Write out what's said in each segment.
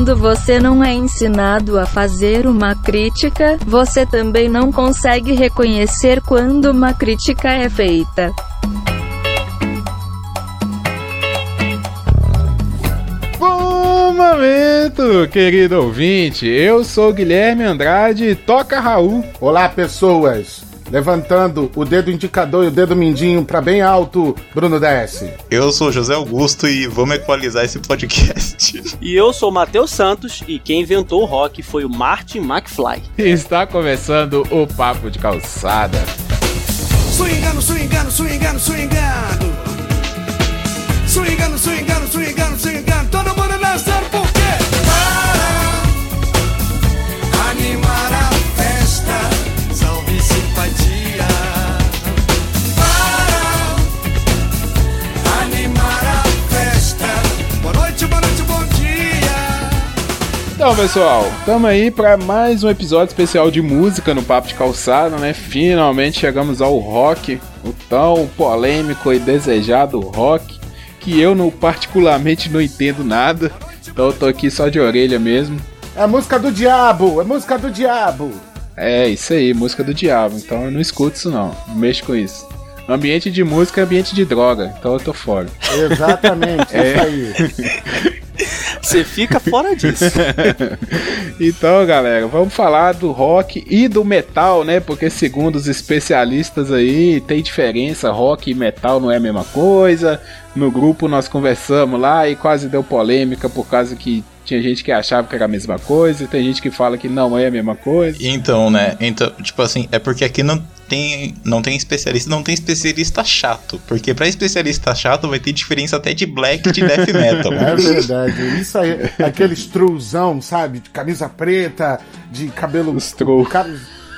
quando você não é ensinado a fazer uma crítica, você também não consegue reconhecer quando uma crítica é feita. Bom momento, querido ouvinte. Eu sou Guilherme Andrade e toca Raul. Olá, pessoas. Levantando o dedo indicador e o dedo mindinho para bem alto, Bruno desce. Eu sou José Augusto e vamos equalizar esse podcast. E eu sou Matheus Santos e quem inventou o rock foi o Martin McFly. E está começando o Papo de Calçada. Swingando, swingando, swingando. Swingando, Então, pessoal, estamos aí para mais um episódio especial de música no Papo de Calçada, né? Finalmente chegamos ao rock, o tão polêmico e desejado rock, que eu não, particularmente não entendo nada. Então eu tô aqui só de orelha mesmo. É música do diabo, é música do diabo. É, isso aí, música do diabo. Então eu não escuto isso não, não mexo com isso. Ambiente de música é ambiente de droga, então eu tô fora. Exatamente, É. isso aí. Você fica fora disso. Então, galera, vamos falar do rock e do metal, né? Porque segundo os especialistas aí, tem diferença, rock e metal não é a mesma coisa. No grupo nós conversamos lá e quase deu polêmica por causa que tinha gente que achava que era a mesma coisa, e tem gente que fala que não é a mesma coisa. Então, né? Então, tipo assim, é porque aqui não tem, não tem especialista, não tem especialista chato. Porque pra especialista chato vai ter diferença até de black e de death metal. É verdade. Isso aí, aquele struzão, sabe? De camisa preta, de cabelo. O cara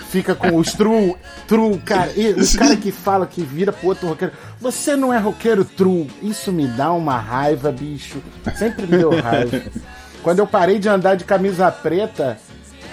fica com o true, true, cara. E o cara que fala que vira pro outro roqueiro. Você não é roqueiro true. Isso me dá uma raiva, bicho. Sempre me deu raiva. Quando eu parei de andar de camisa preta,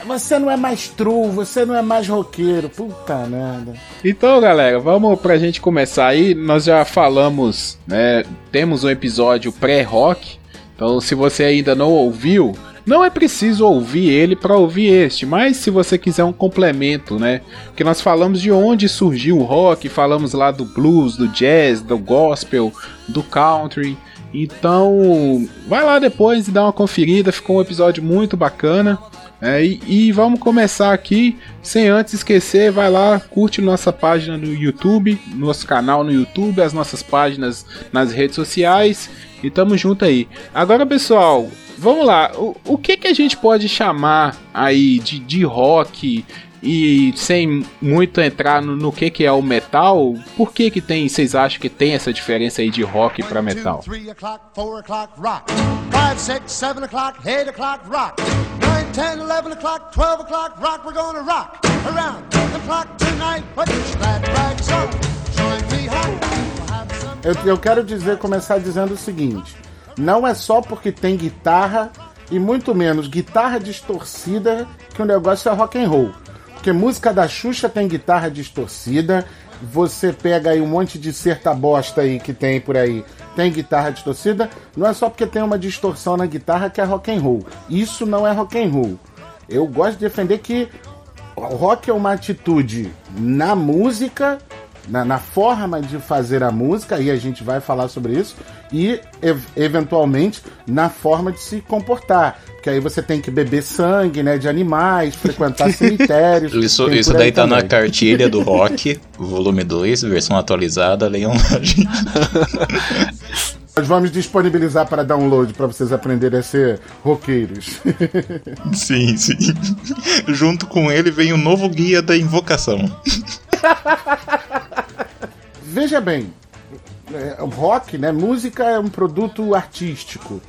você não é mais true, você não é mais roqueiro. Puta merda. Então, galera, vamos pra gente começar aí. Nós já falamos, né? Temos um episódio pré-rock. Então, se você ainda não ouviu, não é preciso ouvir ele para ouvir este, mas se você quiser um complemento, né? Porque nós falamos de onde surgiu o rock, falamos lá do blues, do jazz, do gospel, do country. Então, vai lá depois e dá uma conferida, ficou um episódio muito bacana. É, e, e vamos começar aqui, sem antes esquecer, vai lá, curte nossa página no YouTube, nosso canal no YouTube, as nossas páginas nas redes sociais e tamo junto aí. Agora, pessoal, vamos lá, o, o que que a gente pode chamar aí de, de rock e sem muito entrar no, no que que é o metal, por que que tem, vocês acham que tem essa diferença aí de rock pra metal? 3 o'clock, 4 o'clock, rock. 5, 6, 7 o'clock, 8 o'clock, rock. 9, 10, 11 o'clock, 12 o'clock, rock. We're gonna rock around the clock tonight. Put your on. Join me Eu, eu quero dizer, começar dizendo o seguinte: não é só porque tem guitarra e muito menos guitarra distorcida que o negócio é rock and roll. Porque música da Xuxa tem guitarra distorcida. Você pega aí um monte de certa bosta aí que tem por aí, tem guitarra distorcida. Não é só porque tem uma distorção na guitarra que é rock and roll. Isso não é rock and roll. Eu gosto de defender que rock é uma atitude na música, na, na forma de fazer a música, e a gente vai falar sobre isso, e ev- eventualmente na forma de se comportar. Porque aí você tem que beber sangue, né, de animais, frequentar cemitérios. Isso, isso daí tá na também. cartilha do rock, volume 2, versão atualizada, leiam lá, gente. Nós vamos disponibilizar para download para vocês aprenderem a ser roqueiros. Sim, sim. Junto com ele vem o novo guia da invocação. Veja bem, é, o rock, né? Música é um produto artístico.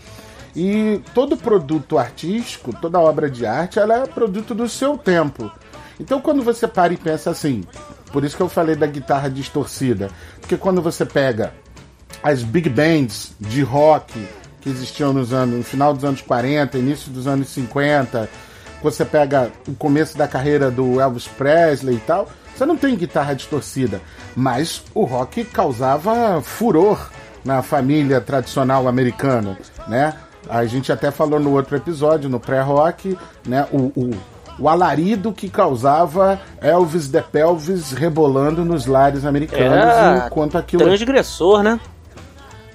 E todo produto artístico, toda obra de arte, ela é produto do seu tempo. Então quando você para e pensa assim, por isso que eu falei da guitarra distorcida, porque quando você pega as big bands de rock que existiam nos anos, no final dos anos 40, início dos anos 50, você pega o começo da carreira do Elvis Presley e tal, você não tem guitarra distorcida, mas o rock causava furor na família tradicional americana, né? A gente até falou no outro episódio, no pré-rock, né? O, o, o alarido que causava Elvis de Pelvis rebolando nos lares americanos Era enquanto aquilo Transgressor, né?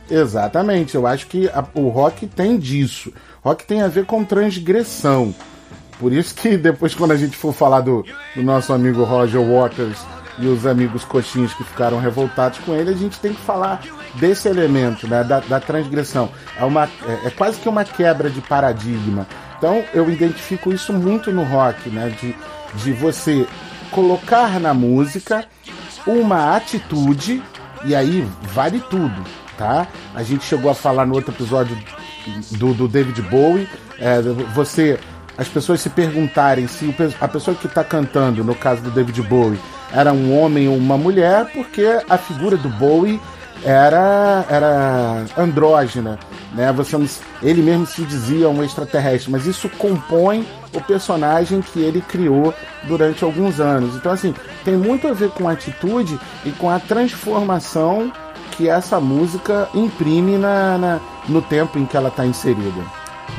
Exatamente, eu acho que a- o rock tem disso. Rock tem a ver com transgressão. Por isso que depois, quando a gente for falar do, do nosso amigo Roger Waters e os amigos coxinhos que ficaram revoltados com ele, a gente tem que falar desse elemento, né, da, da transgressão. É, uma, é, é quase que uma quebra de paradigma. Então eu identifico isso muito no rock, né, de, de você colocar na música uma atitude, e aí vale tudo, tá? A gente chegou a falar no outro episódio do, do David Bowie, é, você, as pessoas se perguntarem se a pessoa que está cantando, no caso do David Bowie, era um homem ou uma mulher, porque a figura do Bowie era, era andrógena, né? Você ele mesmo se dizia um extraterrestre, mas isso compõe o personagem que ele criou durante alguns anos. Então, assim, tem muito a ver com a atitude e com a transformação que essa música imprime na, na- no tempo em que ela está inserida.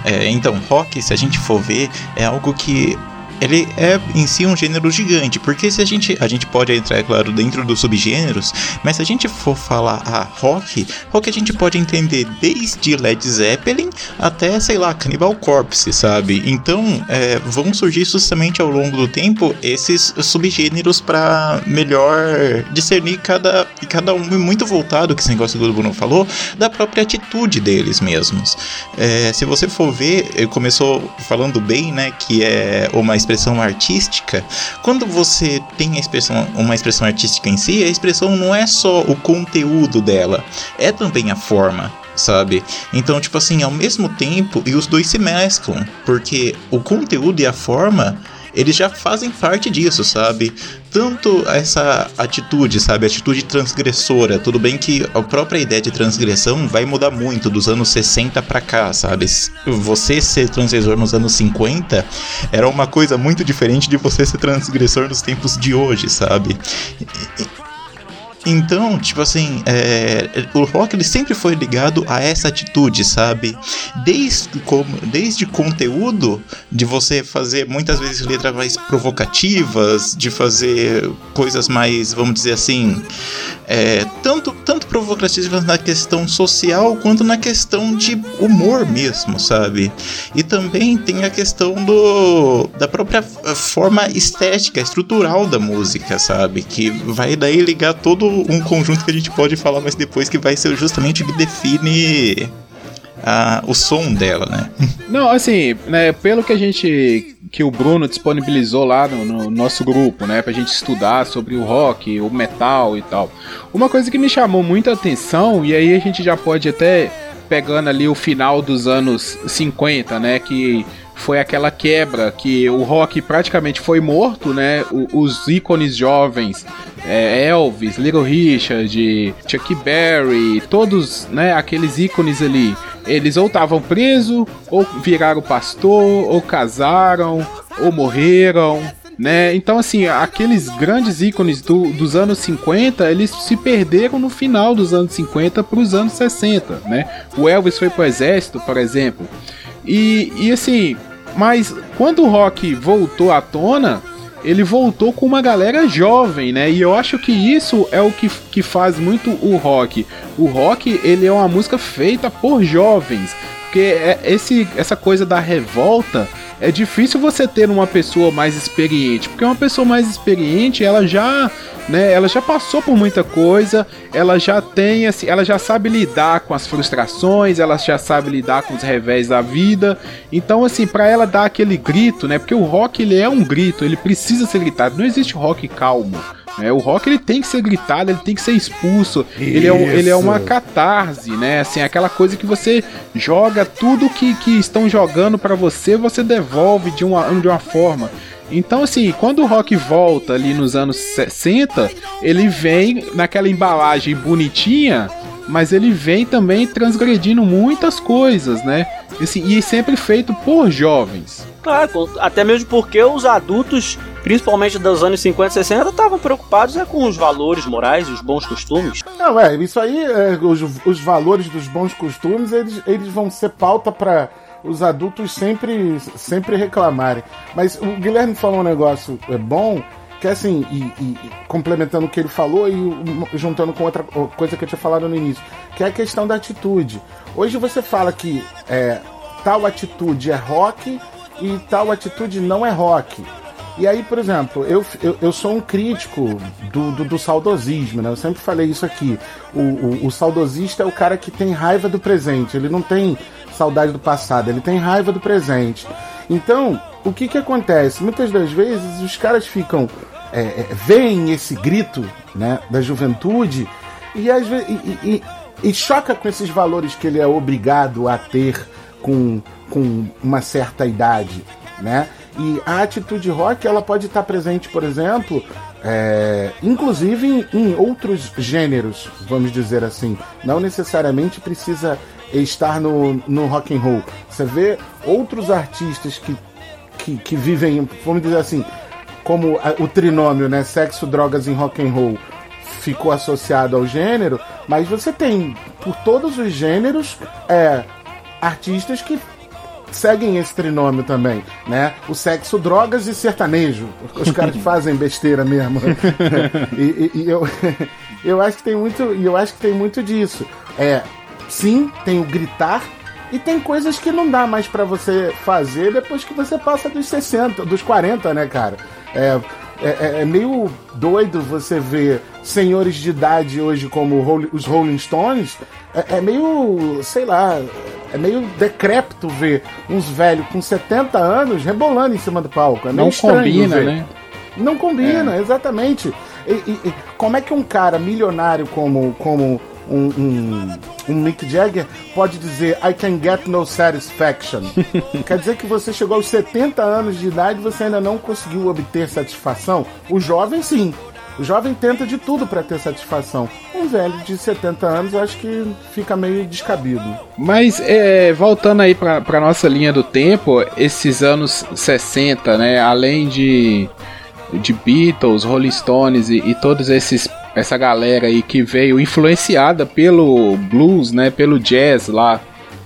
É, então, rock, se a gente for ver, é algo que ele é em si um gênero gigante, porque se a gente a gente pode entrar, é claro, dentro dos subgêneros, mas se a gente for falar a rock, rock a gente pode entender desde Led Zeppelin até, sei lá, Cannibal Corpse, sabe? Então, é, vão surgir justamente ao longo do tempo esses subgêneros para melhor discernir cada cada um muito voltado que esse negócio que o Bruno falou da própria atitude deles mesmos. É, se você for ver, começou falando bem, né, que é uma expressão artística. Quando você tem a expressão, uma expressão artística em si, a expressão não é só o conteúdo dela, é também a forma. Sabe? Então, tipo assim, ao mesmo tempo, e os dois se mesclam, porque o conteúdo e a forma eles já fazem parte disso, sabe? Tanto essa atitude, sabe? Atitude transgressora. Tudo bem que a própria ideia de transgressão vai mudar muito dos anos 60 pra cá, sabe? Você ser transgressor nos anos 50 era uma coisa muito diferente de você ser transgressor nos tempos de hoje, sabe? Então, tipo assim, é, o rock ele sempre foi ligado a essa atitude, sabe? Desde, como, desde conteúdo, de você fazer muitas vezes letras mais provocativas, de fazer coisas mais, vamos dizer assim, é, tanto, tanto provocativas na questão social quanto na questão de humor mesmo, sabe? E também tem a questão do, da própria forma estética, estrutural da música, sabe? Que vai daí ligar todo um conjunto que a gente pode falar mais depois, que vai ser justamente o que define a, o som dela, né? Não, assim, né, pelo que a gente. que o Bruno disponibilizou lá no, no nosso grupo, né, pra gente estudar sobre o rock, o metal e tal. Uma coisa que me chamou muita atenção, e aí a gente já pode até pegando ali o final dos anos 50, né, que foi aquela quebra que o rock praticamente foi morto, né? O- os ícones jovens, é, Elvis, Little Richard, Chuck Berry, todos, né? Aqueles ícones ali, eles ou estavam presos, ou viraram pastor, ou casaram, ou morreram. Né? Então, assim, aqueles grandes ícones do- dos anos 50, eles se perderam no final dos anos 50 para os anos 60, né? O Elvis foi pro exército, por exemplo. E, e assim, mas quando o rock voltou à tona, ele voltou com uma galera jovem, né? E eu acho que isso é o que, que faz muito o rock. O rock, ele é uma música feita por jovens. Porque é esse, essa coisa da revolta é difícil você ter uma pessoa mais experiente, porque uma pessoa mais experiente, ela já, né, ela já passou por muita coisa, ela já tem assim, ela já sabe lidar com as frustrações, ela já sabe lidar com os revés da vida. Então assim, para ela dar aquele grito, né? Porque o rock ele é um grito, ele precisa ser gritado. Não existe rock calmo. Né? o rock ele tem que ser gritado, ele tem que ser expulso. Ele é, ele é uma catarse, né? Assim, aquela coisa que você joga tudo que, que estão jogando pra você, você devolve de uma, de uma forma. Então, assim, quando o rock volta ali nos anos 60, ele vem naquela embalagem bonitinha, mas ele vem também transgredindo muitas coisas, né? Assim, e sempre feito por jovens. Claro, até mesmo porque os adultos, principalmente dos anos 50 e 60, estavam preocupados é, com os valores morais os bons costumes. Não, é, isso aí, é, os, os valores dos bons costumes, eles, eles vão ser pauta para os adultos sempre, sempre reclamarem. Mas o Guilherme falou um negócio é, bom, que é assim, e, e- complementando o que ele falou e juntando com outra coisa que eu tinha falado no início, que é a questão da atitude. Hoje você fala que é, tal atitude é rock e tal atitude não é rock. E aí, por exemplo, eu, eu, eu sou um crítico do, do, do saudosismo, né? Eu sempre falei isso aqui. O, o, o saudosista é o cara que tem raiva do presente, ele não tem saudade do passado, ele tem raiva do presente. Então, o que que acontece? Muitas das vezes os caras ficam. É, é, veem esse grito né, da juventude e, às vezes, e, e- e- choca com esses valores que ele é obrigado a ter com, com uma certa idade, né? E a atitude rock ela pode estar presente, por exemplo, é, inclusive em, em outros gêneros, vamos dizer assim. Não necessariamente precisa estar no, no rock and roll. Você vê outros artistas que, que, que vivem, vamos dizer assim, como a- o trinômio, né? Sexo, drogas e rock and roll ficou associado ao gênero, mas você tem por todos os gêneros é, artistas que seguem esse trinômio também, né? O sexo, drogas e sertanejo. Os caras fazem besteira mesmo. e, e- e eu, eu acho que tem muito, eu acho que tem muito disso. É, sim, tem o gritar e tem coisas que não dá mais pra você fazer depois que você passa dos 60, dos 40, né, cara? É, é, é- é meio doido você ver senhores de idade hoje como os Rolling Stones. É, é meio, sei lá, é meio decrépito ver uns velhos com 70 anos rebolando em cima do palco. É meio Não combina, ver. né? Não combina, exatamente. E, e- e como é que um cara milionário como, como um, um, um Mick Jagger pode dizer I can get no satisfaction? Quer dizer que você chegou aos 70 anos de idade e você ainda não conseguiu obter satisfação? O jovem sim. O jovem tenta de tudo para ter satisfação. Um velho de 70 anos eu acho que fica meio descabido. Mas é, voltando aí pra nossa linha do tempo, esses anos 60, né? Além de, de Beatles, Rolling Stones e, e todos esses essa galera aí que veio influenciada pelo blues, né? Pelo jazz lá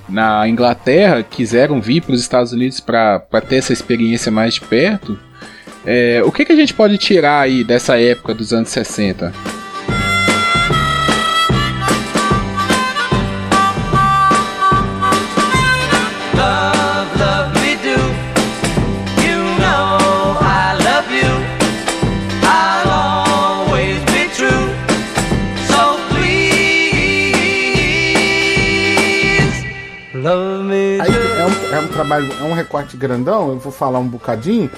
na Inglaterra, quiseram vir para os Estados Unidos para ter essa experiência mais de perto. É, o que, que a gente pode tirar aí dessa época dos anos 60? Um, é um recorte grandão, eu vou falar um bocadinho,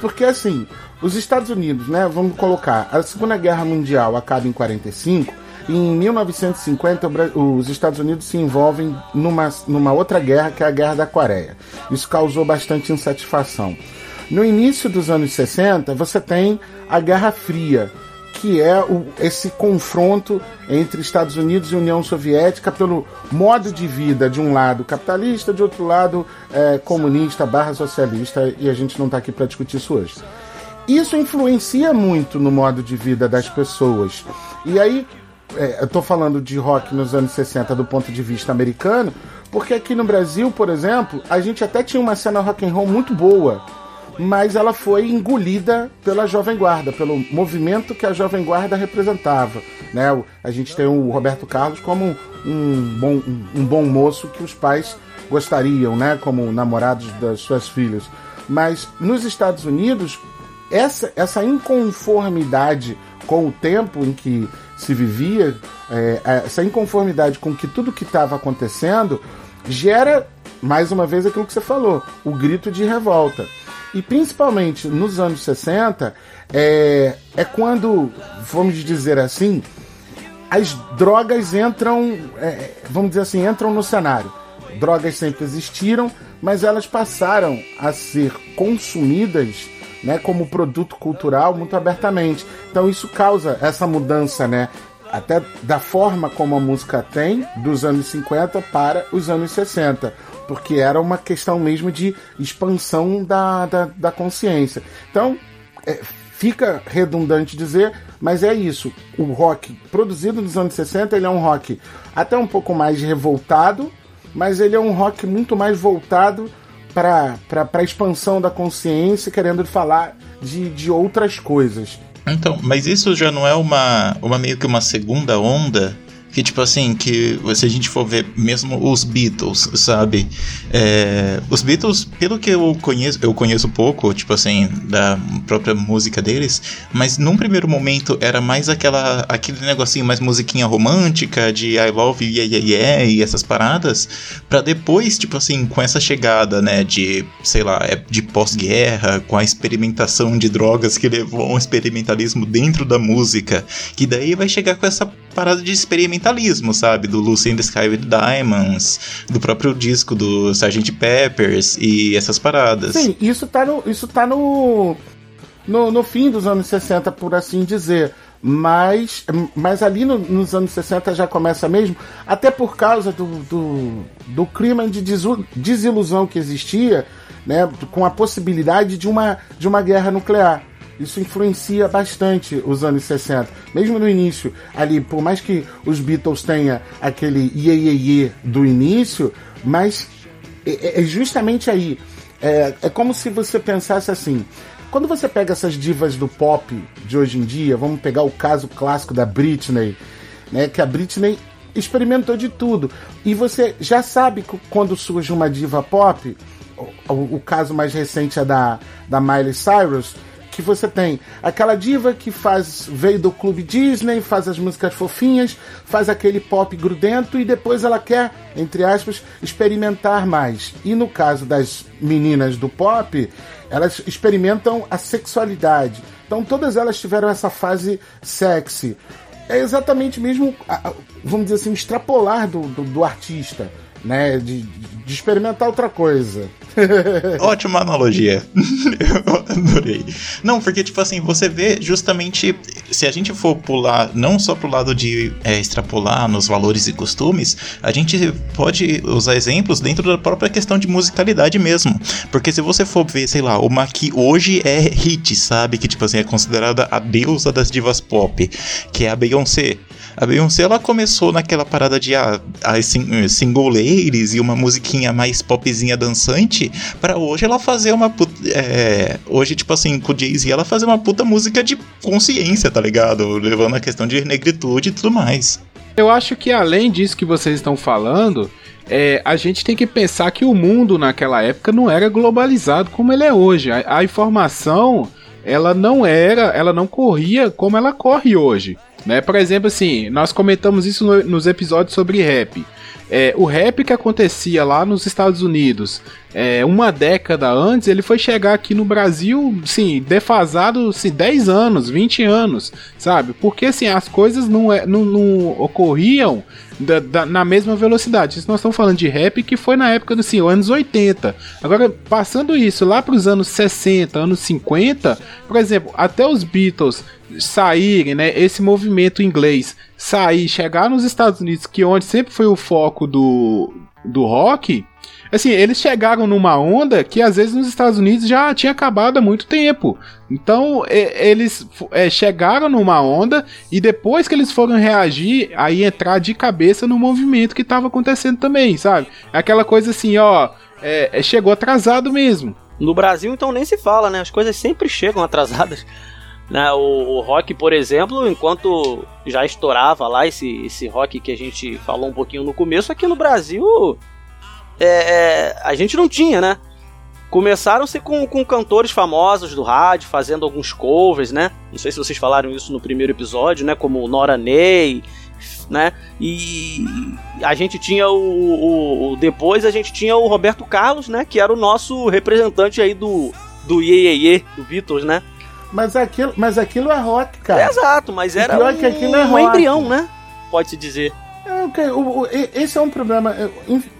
porque assim, os Estados Unidos, né, vamos colocar, a Segunda Guerra Mundial acaba em 45, e em 1950 o Bra- os Estados Unidos se envolvem numa, numa outra guerra, que é a Guerra da Coreia. Isso causou bastante insatisfação. No início dos anos 60, você tem a Guerra Fria, que é o- esse confronto entre Estados Unidos e União Soviética pelo modo de vida de um lado capitalista, de outro lado é, comunista barra socialista, e a gente não está aqui para discutir isso hoje. Isso influencia muito no modo de vida das pessoas. E aí, é, eu tô falando de rock nos anos 60 do ponto de vista americano, porque aqui no Brasil, por exemplo, a gente até tinha uma cena rock and roll muito boa, mas ela foi engolida pela Jovem Guarda, pelo movimento que a Jovem Guarda representava. Né? A gente tem o Roberto Carlos como um bom, um bom moço que os pais gostariam, né? como namorados das suas filhas. Mas nos Estados Unidos, essa, essa inconformidade com o tempo em que se vivia, é, essa inconformidade com que tudo que estava acontecendo, gera, mais uma vez, aquilo que você falou, o grito de revolta. E principalmente nos anos 60, é, é quando, vamos dizer assim, as drogas entram, é, vamos dizer assim, entram no cenário. Drogas sempre existiram, mas elas passaram a ser consumidas né, como produto cultural muito abertamente. Então isso causa essa mudança, né? Até da forma como a música tem, dos anos 50 para os anos 60. Porque era uma questão mesmo de expansão da, da, da consciência. Então, é, fica redundante dizer, mas é isso. O rock produzido nos anos 60, ele é um rock até um pouco mais revoltado, mas ele é um rock muito mais voltado para a expansão da consciência, querendo falar de, de outras coisas. Então, mas isso já não é uma, uma meio que uma segunda onda? Que, tipo assim, que se a gente for ver mesmo os Beatles, sabe? É, os Beatles, pelo que eu conheço, eu conheço pouco, tipo assim, da própria música deles, mas num primeiro momento era mais aquela, aquele negocinho mais musiquinha romântica, de I love you, yeah, yeah, yeah, e essas paradas, pra depois, tipo assim, com essa chegada, né, de, sei lá, é de pós-guerra, com a experimentação de drogas que levou ao experimentalismo dentro da música, que daí vai chegar com essa parada de experimentalismo, sabe? Do Lucy in the Sky with Diamonds, do próprio disco do Sgt. Peppers e essas paradas. Sim, isso tá no, isso tá no, no, no fim dos anos 60, por assim dizer. Mas, mas ali no- nos anos 60 já começa mesmo, até por causa do, do, do clima de desilusão que existia, né, com a possibilidade de uma, de uma guerra nuclear. Isso influencia bastante os anos 60. Mesmo no início, ali, por mais que os Beatles tenham aquele iê, iê, iê do início, mas é, é justamente aí. É, é como se você pensasse assim. Quando você pega essas divas do pop de hoje em dia, vamos pegar o caso clássico da Britney, né? Que a Britney experimentou de tudo. E você já sabe que quando surge uma diva pop, o- o caso mais recente é da, da Miley Cyrus, que você tem aquela diva que faz veio do clube Disney, faz as músicas fofinhas, faz aquele pop grudento e depois ela quer, entre aspas, experimentar mais. E no caso das meninas do pop, elas experimentam a sexualidade. Então todas elas tiveram essa fase sexy. É exatamente mesmo, vamos dizer assim, extrapolar do, do, do artista, né? De, de experimentar outra coisa. Ótima analogia. Eu adorei. Não, porque, tipo assim, você vê justamente. Se a gente for pular, não só pro lado de é, extrapolar nos valores e costumes, a gente pode usar exemplos dentro da própria questão de musicalidade mesmo. Porque se você for ver, sei lá, uma que hoje é hit, sabe? Que, tipo assim, é considerada a deusa das divas pop, que é a Beyoncé. A Beyoncé ela começou naquela parada de ah, as ladies e uma musiquinha mais popzinha dançante, pra hoje ela fazer uma puta, é, hoje tipo assim, com o Jay-Z ela fazer uma puta música de consciência, tá ligado? Levando a questão de negritude e tudo mais. Eu acho que além disso que vocês estão falando, é, a gente tem que pensar que o mundo naquela época não era globalizado como ele é hoje. A, a informação, ela não era, ela não corria como ela corre hoje. Né? Por exemplo, assim, nós comentamos isso no- nos episódios sobre rap. É, o rap que acontecia lá nos Estados Unidos é, uma década antes, ele foi chegar aqui no Brasil, sim, defasado assim, 10 anos, 20 anos, sabe? Porque assim, as coisas não, é, não, não ocorriam da- da- na mesma velocidade. Isso nós estamos falando de rap que foi na época dos assim, anos 80. Agora, passando isso lá para os anos 60, anos 50, por exemplo, até os Beatles saírem, né? Esse movimento inglês sair, chegar nos Estados Unidos, que onde sempre foi o foco do, do rock, assim, eles chegaram numa onda que às vezes nos Estados Unidos já tinha acabado há muito tempo. Então, eles é, chegaram numa onda e depois que eles foram reagir, aí entrar de cabeça no movimento que estava acontecendo também, sabe? Aquela coisa assim, ó, é, é, chegou atrasado mesmo. No Brasil, então, nem se fala, né? As coisas sempre chegam atrasadas. Né? O, o rock, por exemplo, enquanto já estourava lá esse, esse rock que a gente falou um pouquinho no começo, aqui no Brasil é, é, a gente não tinha, né? Começaram-se com, com cantores famosos do rádio, fazendo alguns covers, né? Não sei se vocês falaram isso no primeiro episódio, né? Como Nora Ney, né? E a gente tinha o, o- o- Depois a gente tinha o Roberto Carlos, né? Que era o nosso representante aí do. Do Iê, Iê, Iê, do Beatles, né? Mas aquilo, mas aquilo é rock, cara. Exato, mas era um, que aquilo é um embrião, né? Pode-se dizer. É, ok, o- o- esse é um problema. é,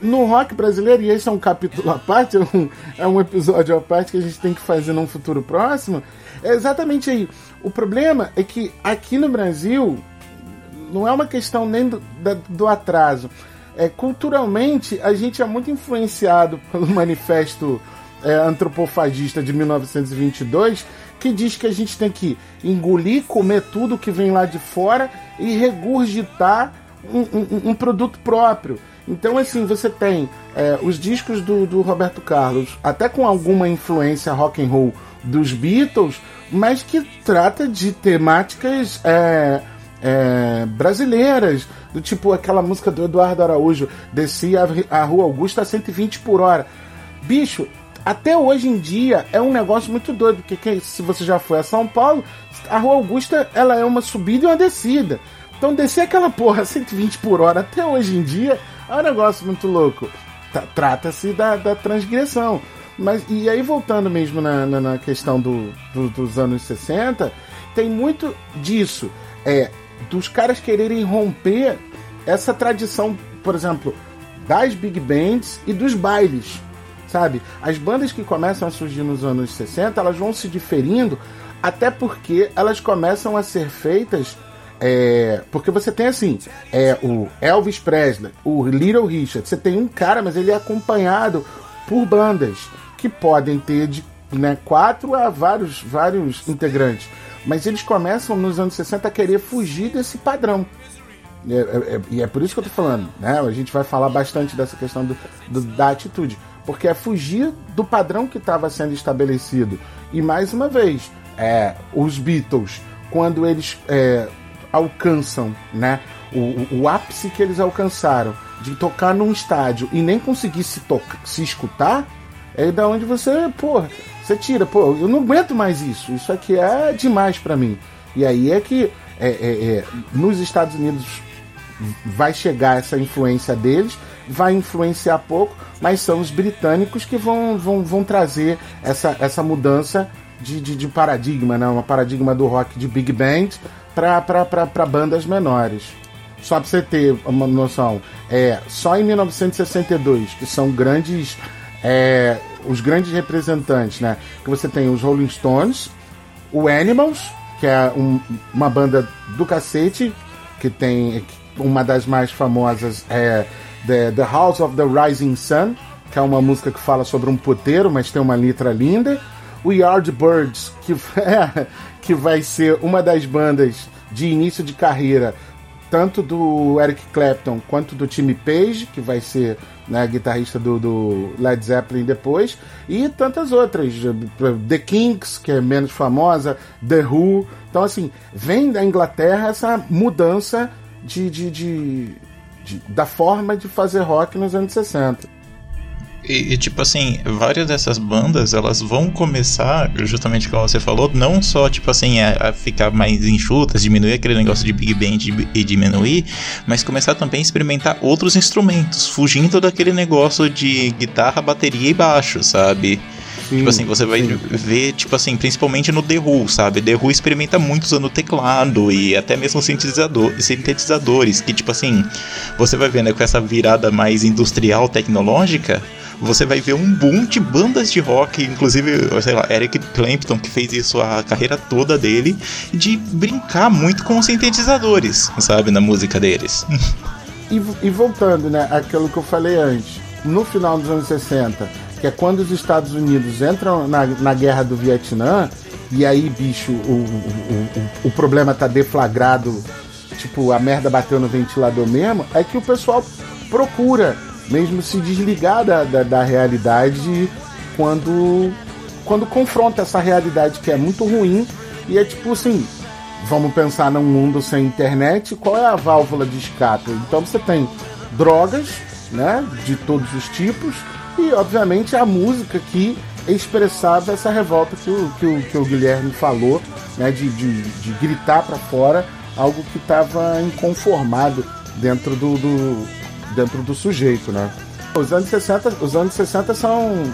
No rock brasileiro, e esse é um capítulo à parte, é um, é um episódio à parte que a gente tem que fazer num futuro próximo. É exatamente aí. O problema é que aqui no Brasil não é uma questão nem do, da- do atraso, é, culturalmente a gente é muito influenciado pelo manifesto é, antropofagista de 1922, que diz que a gente tem que engolir, comer tudo que vem lá de fora e regurgitar um, um- produto próprio. Então, assim, você tem é, os discos do, do Roberto Carlos, até com alguma influência rock and roll dos Beatles, mas que trata de temáticas é, é, brasileiras, do tipo aquela música do Eduardo Araújo, descia a, Rua Augusta a 120 por hora. Bicho, até hoje em dia é um negócio muito doido, porque se você já foi a São Paulo, a Rua Augusta ela é uma subida e uma descida. Então descer aquela porra a 120 por hora até hoje em dia é um negócio muito louco. Tra- Trata-se da, da transgressão. Mas, e aí, voltando mesmo na, na, na questão do, do- dos anos 60, tem muito disso. É, dos caras quererem romper essa tradição, por exemplo, das big bands e dos bailes sabe? As bandas que começam a surgir nos anos 60, elas vão se diferindo, até porque elas começam a ser feitas. É, porque você tem assim, é, o Elvis Presley, o Little Richard, você tem um cara, mas ele é acompanhado por bandas que podem ter de né, quatro a vários, vários integrantes. Mas eles começam nos anos 60 a querer fugir desse padrão. É, é- é- e é por isso que eu tô falando, né? A gente vai falar bastante dessa questão do, do- da atitude. Porque é fugir do padrão que estava sendo estabelecido. E mais uma vez, é, os Beatles, quando eles é, alcançam né, o, o- ápice que eles alcançaram de tocar num estádio e nem conseguir se, toca, se escutar, é da onde você, pô, você tira, pô, eu não aguento mais isso. Isso aqui é demais pra mim. E aí é que é, é, é, nos Estados Unidos vai chegar essa influência deles, vai influenciar pouco, mas são os britânicos que vão, vão, vão trazer essa, essa mudança de, de, de paradigma, né? uma paradigma do rock de big band para bandas menores. Só para você ter uma noção, é só em 1962 que são grandes é, os grandes representantes, né? Que você tem os Rolling Stones, o Animals, que é um- uma banda do cacete, que tem uma das mais famosas é The, The House of the Rising Sun, que é uma música que fala sobre um puteiro, mas tem uma letra linda. O Yardbirds, que, é, que vai ser uma das bandas de início de carreira, tanto do Eric Clapton quanto do Timmy Page, que vai ser né, guitarrista do, do Led Zeppelin depois, e tantas outras. The Kinks, que é menos famosa, The Who. Então, assim, vem da Inglaterra essa mudança de, de, de- de- da forma de fazer rock nos anos 60. E, e, tipo assim, várias dessas bandas, elas vão começar, justamente como você falou, não só, tipo assim, a, a ficar mais enxutas, diminuir aquele negócio de Big Band e, diminuir, mas começar também a experimentar outros instrumentos, fugindo daquele negócio de guitarra, bateria e baixo, sabe? Sim, Tipo assim, você vai sim. ver, tipo assim, principalmente no The Who, sabe? The Who experimenta muito usando teclado e até mesmo sintetizador, sintetizadores, que tipo assim, você vai ver, né, com essa virada mais industrial, tecnológica, você vai ver um boom de bandas de rock, inclusive, sei lá, Eric Clapton, que fez isso a carreira toda dele, de brincar muito com os sintetizadores, sabe, na música deles. E, e voltando, né, aquilo que eu falei antes, no final dos anos 60, que é quando os Estados Unidos entram na, na guerra do Vietnã, e aí, bicho, o, o, o, o problema tá deflagrado, tipo, a merda bateu no ventilador mesmo, é que o pessoal procura mesmo se desligar da, da, da realidade quando, quando confronta essa realidade que é muito ruim, e é tipo assim, vamos pensar num mundo sem internet, qual é a válvula de escape? Então você tem drogas, né, de todos os tipos, e obviamente a música que expressava essa revolta que o, que o, que o Guilherme falou, né, de, de, de gritar para fora algo que estava inconformado dentro do, do- dentro do sujeito, né? Os anos 60, os anos 60 são,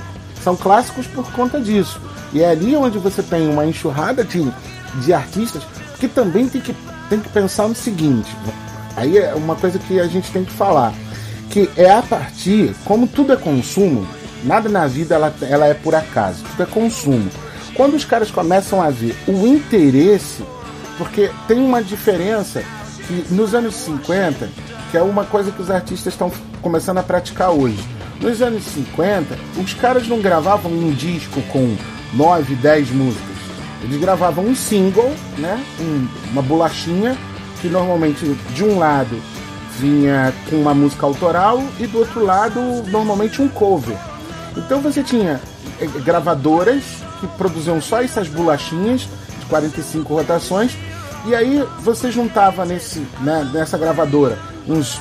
são clássicos por conta disso. E é ali onde você tem uma enxurrada de, de artistas que também tem que, tem que pensar no seguinte. Aí é uma coisa que a gente tem que falar. Que é a partir, como tudo é consumo, nada na vida ela, ela é por acaso, tudo é consumo. Quando os caras começam a ver o interesse, porque tem uma diferença que nos anos 50 que é uma coisa que os artistas estão começando a praticar hoje. Nos anos 50, os caras não gravavam um disco com 9, 10 músicas. Eles gravavam um single, né? Um- uma bolachinha, que normalmente de um lado vinha com uma música autoral e do outro lado, normalmente um cover. Então você tinha eh, gravadoras que produziam só essas bolachinhas de 45 rotações e aí você juntava nesse, né, nessa gravadora uns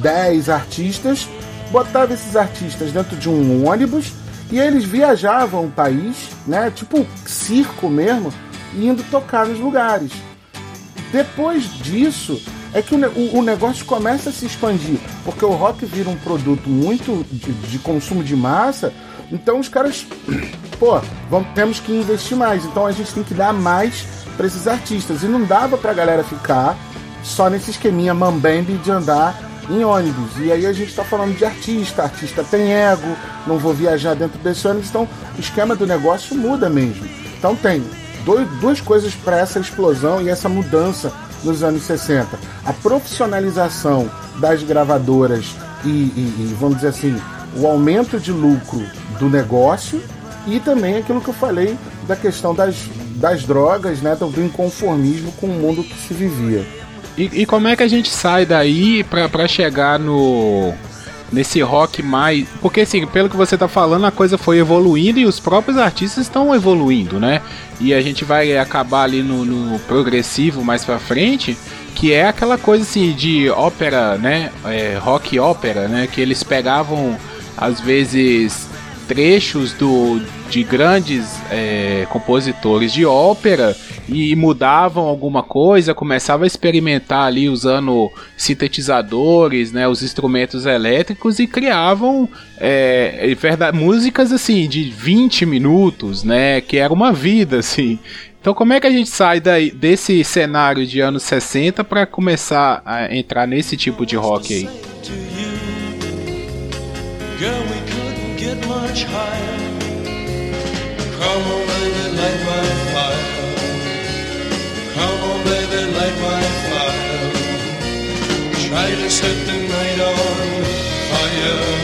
10 artistas, botava esses artistas dentro de um ônibus e eles viajavam o país, né, tipo circo mesmo, indo tocar nos lugares. Depois disso é que o, o- o negócio começa a se expandir, porque o rock vira um produto muito de, de consumo de massa, então os caras, pô, vamos, temos que investir mais, então a gente tem que dar mais para esses artistas. E não dava pra galera ficar só nesse esqueminha mambembe de andar em ônibus. E aí a gente tá falando de artista, artista tem ego, não vou viajar dentro desse ônibus, então o esquema do negócio muda mesmo. Então tem dois, duas coisas para essa explosão e essa mudança nos anos 60. A profissionalização das gravadoras e, e- e, vamos dizer assim, o aumento de lucro do negócio e também aquilo que eu falei da questão das, das drogas, né, do inconformismo com o mundo que se vivia. E, e como é que a gente sai daí pra chegar no. Nesse rock mais. Porque assim, pelo que você tá falando, a coisa foi evoluindo e os próprios artistas estão evoluindo, né? E a gente vai acabar ali no, no progressivo mais pra frente, que é aquela coisa assim de ópera, né? É, rock ópera, né? Que eles pegavam às vezes trechos do, de grandes é, compositores de ópera e mudavam alguma coisa, começava a experimentar ali usando sintetizadores, né, os instrumentos elétricos e criavam é, músicas assim de 20 minutos, né, que era uma vida assim. Então como é que a gente sai daí, desse cenário de anos 60 para começar a entrar nesse tipo de rock aí? Girl, Try to set the night on fire.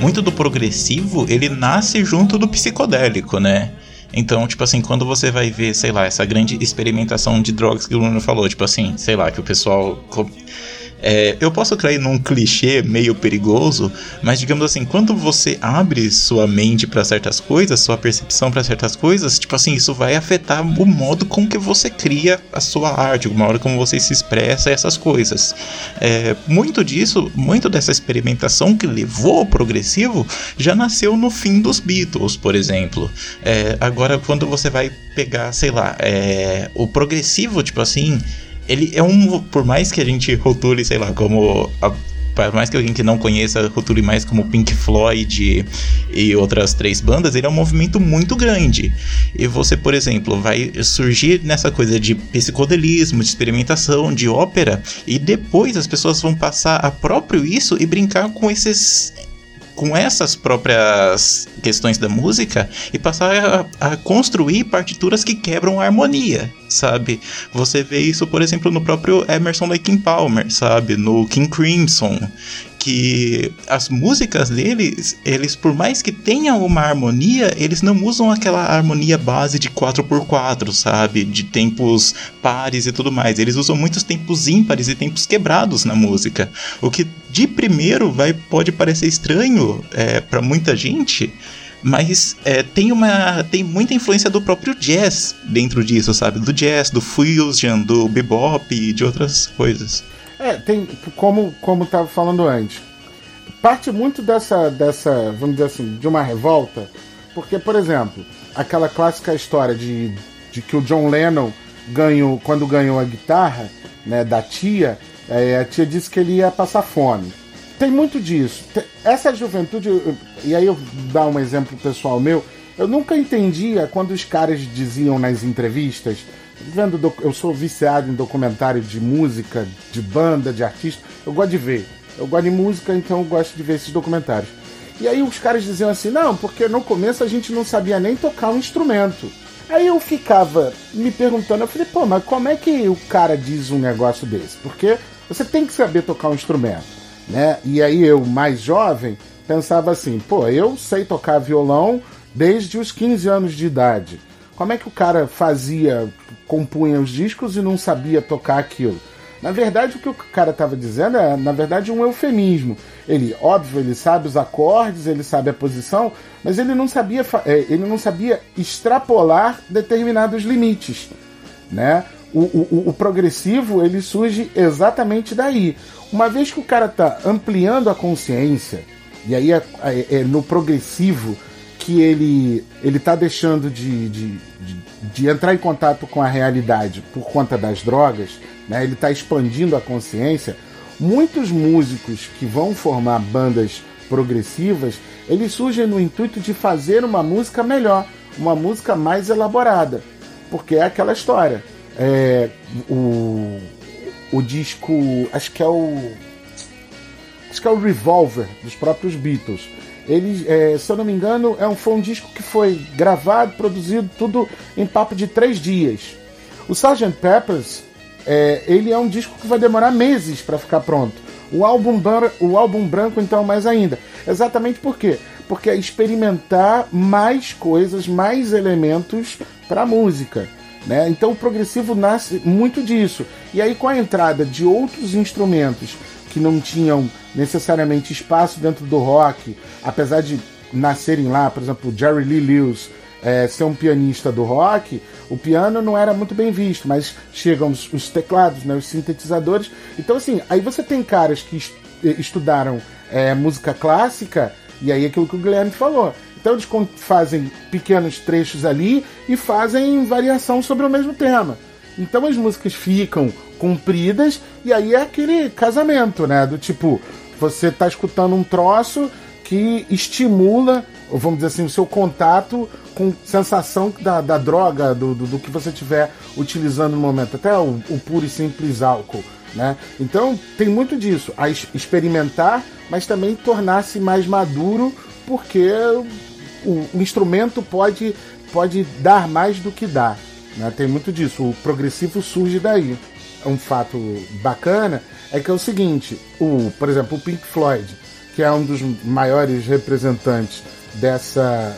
Muito do progressivo, ele nasce junto do psicodélico, né? Então, tipo assim, quando você vai ver, sei lá, essa grande experimentação de drogas que o Bruno falou, tipo assim, sei lá, que o pessoal. É, eu posso cair num clichê meio perigoso, mas digamos assim, quando você abre sua mente para certas coisas, sua percepção para certas coisas, tipo assim, isso vai afetar o modo com que você cria a sua arte, o modo como você se expressa essas coisas. É, muito disso, muito dessa experimentação que levou ao progressivo já nasceu no fim dos Beatles, por exemplo. É, agora, quando você vai pegar, sei lá, é, o progressivo, tipo assim, ele é um. Por mais que a gente rotule, sei lá, como. a- por mais que alguém que não conheça rotule mais como Pink Floyd e outras três bandas, ele é um movimento muito grande. E você, por exemplo, vai surgir nessa coisa de psicodelismo, de experimentação, de ópera, e depois as pessoas vão passar a próprio isso e brincar com esses com essas próprias questões da música e passar a, a construir partituras que quebram a harmonia, sabe? Você vê isso, por exemplo, no próprio Emerson Lake Palmer, sabe? No King Crimson, que as músicas deles, eles por mais que tenham uma harmonia, eles não usam aquela harmonia base de 4x4, sabe? De tempos pares e tudo mais. Eles usam muitos tempos ímpares e tempos quebrados na música. O que de primeiro vai pode parecer estranho é, para muita gente, mas é, tem uma tem muita influência do próprio jazz dentro disso, sabe? Do jazz, do fusion, do bebop e de outras coisas. É, tem, como como estava falando antes, parte muito dessa, dessa, vamos dizer assim, de uma revolta, porque, por exemplo, aquela clássica história de, de que o John Lennon ganhou, quando ganhou a guitarra, né, da tia, é, a tia disse que ele ia passar fome. Tem muito disso. Essa juventude, e aí eu dar um exemplo pessoal meu, eu nunca entendia quando os caras diziam nas entrevistas, vendo eu sou viciado em documentário de música, de banda, de artista, eu gosto de ver. Eu gosto de música, então eu gosto de ver esses documentários. E aí os caras diziam assim, não, porque no começo a gente não sabia nem tocar um instrumento. Aí eu ficava me perguntando, eu falei, pô, mas como é que o cara diz um negócio desse? Porque você tem que saber tocar um instrumento, né? E aí eu, mais jovem, pensava assim, pô, eu sei tocar violão desde os 15 anos de idade. Como é que o cara fazia, compunha os discos e não sabia tocar aquilo? Na verdade, o que o cara estava dizendo é, na verdade, um eufemismo. Ele, óbvio, ele sabe os acordes, ele sabe a posição, mas ele não sabia, é, ele não sabia extrapolar determinados limites, né? O, o, o progressivo ele surge exatamente daí. Uma vez que o cara está ampliando a consciência, e aí é, é, é no progressivo que ele ele está deixando de, de, de, de, entrar em contato com a realidade por conta das drogas, né? ele está expandindo a consciência. Muitos músicos que vão formar bandas progressivas, eles surgem no intuito de fazer uma música melhor, uma música mais elaborada, porque é aquela história. É, o, o disco, acho que é o acho que é o Revolver dos próprios Beatles. Ele, é, se eu não me engano, é um, foi um disco que foi gravado, produzido, tudo em papo de três dias. O Sgt. Peppers, é, ele é um disco que vai demorar meses para ficar pronto. O álbum, o álbum branco, então, mais ainda. Exatamente por quê? Porque é experimentar mais coisas, mais elementos para a música. Né? Então o progressivo nasce muito disso. E aí, com a entrada de outros instrumentos que não tinham necessariamente espaço dentro do rock, apesar de nascerem lá, por exemplo, Jerry Lee Lewis é, ser um pianista do rock, o piano não era muito bem visto, mas chegam os, os teclados, né, os sintetizadores. Então, assim, aí você tem caras que est estudaram é, música clássica, e aí é aquilo que o Guilherme falou. Então eles fazem pequenos trechos ali e fazem variação sobre o mesmo tema. Então as músicas ficam compridas e aí é aquele casamento, né? Do tipo, você tá escutando um troço que estimula, vamos dizer assim, o seu contato com sensação da, da droga, do, do, do que você estiver utilizando no momento, até o, o puro e simples álcool. Né? Então tem muito disso, a experimentar, mas também tornar-se mais maduro, porque o, o instrumento pode, pode dar mais do que dá. Né? Tem muito disso. O progressivo surge daí. Um fato bacana é que é o seguinte: o, por exemplo, o Pink Floyd, que é um dos maiores representantes dessa,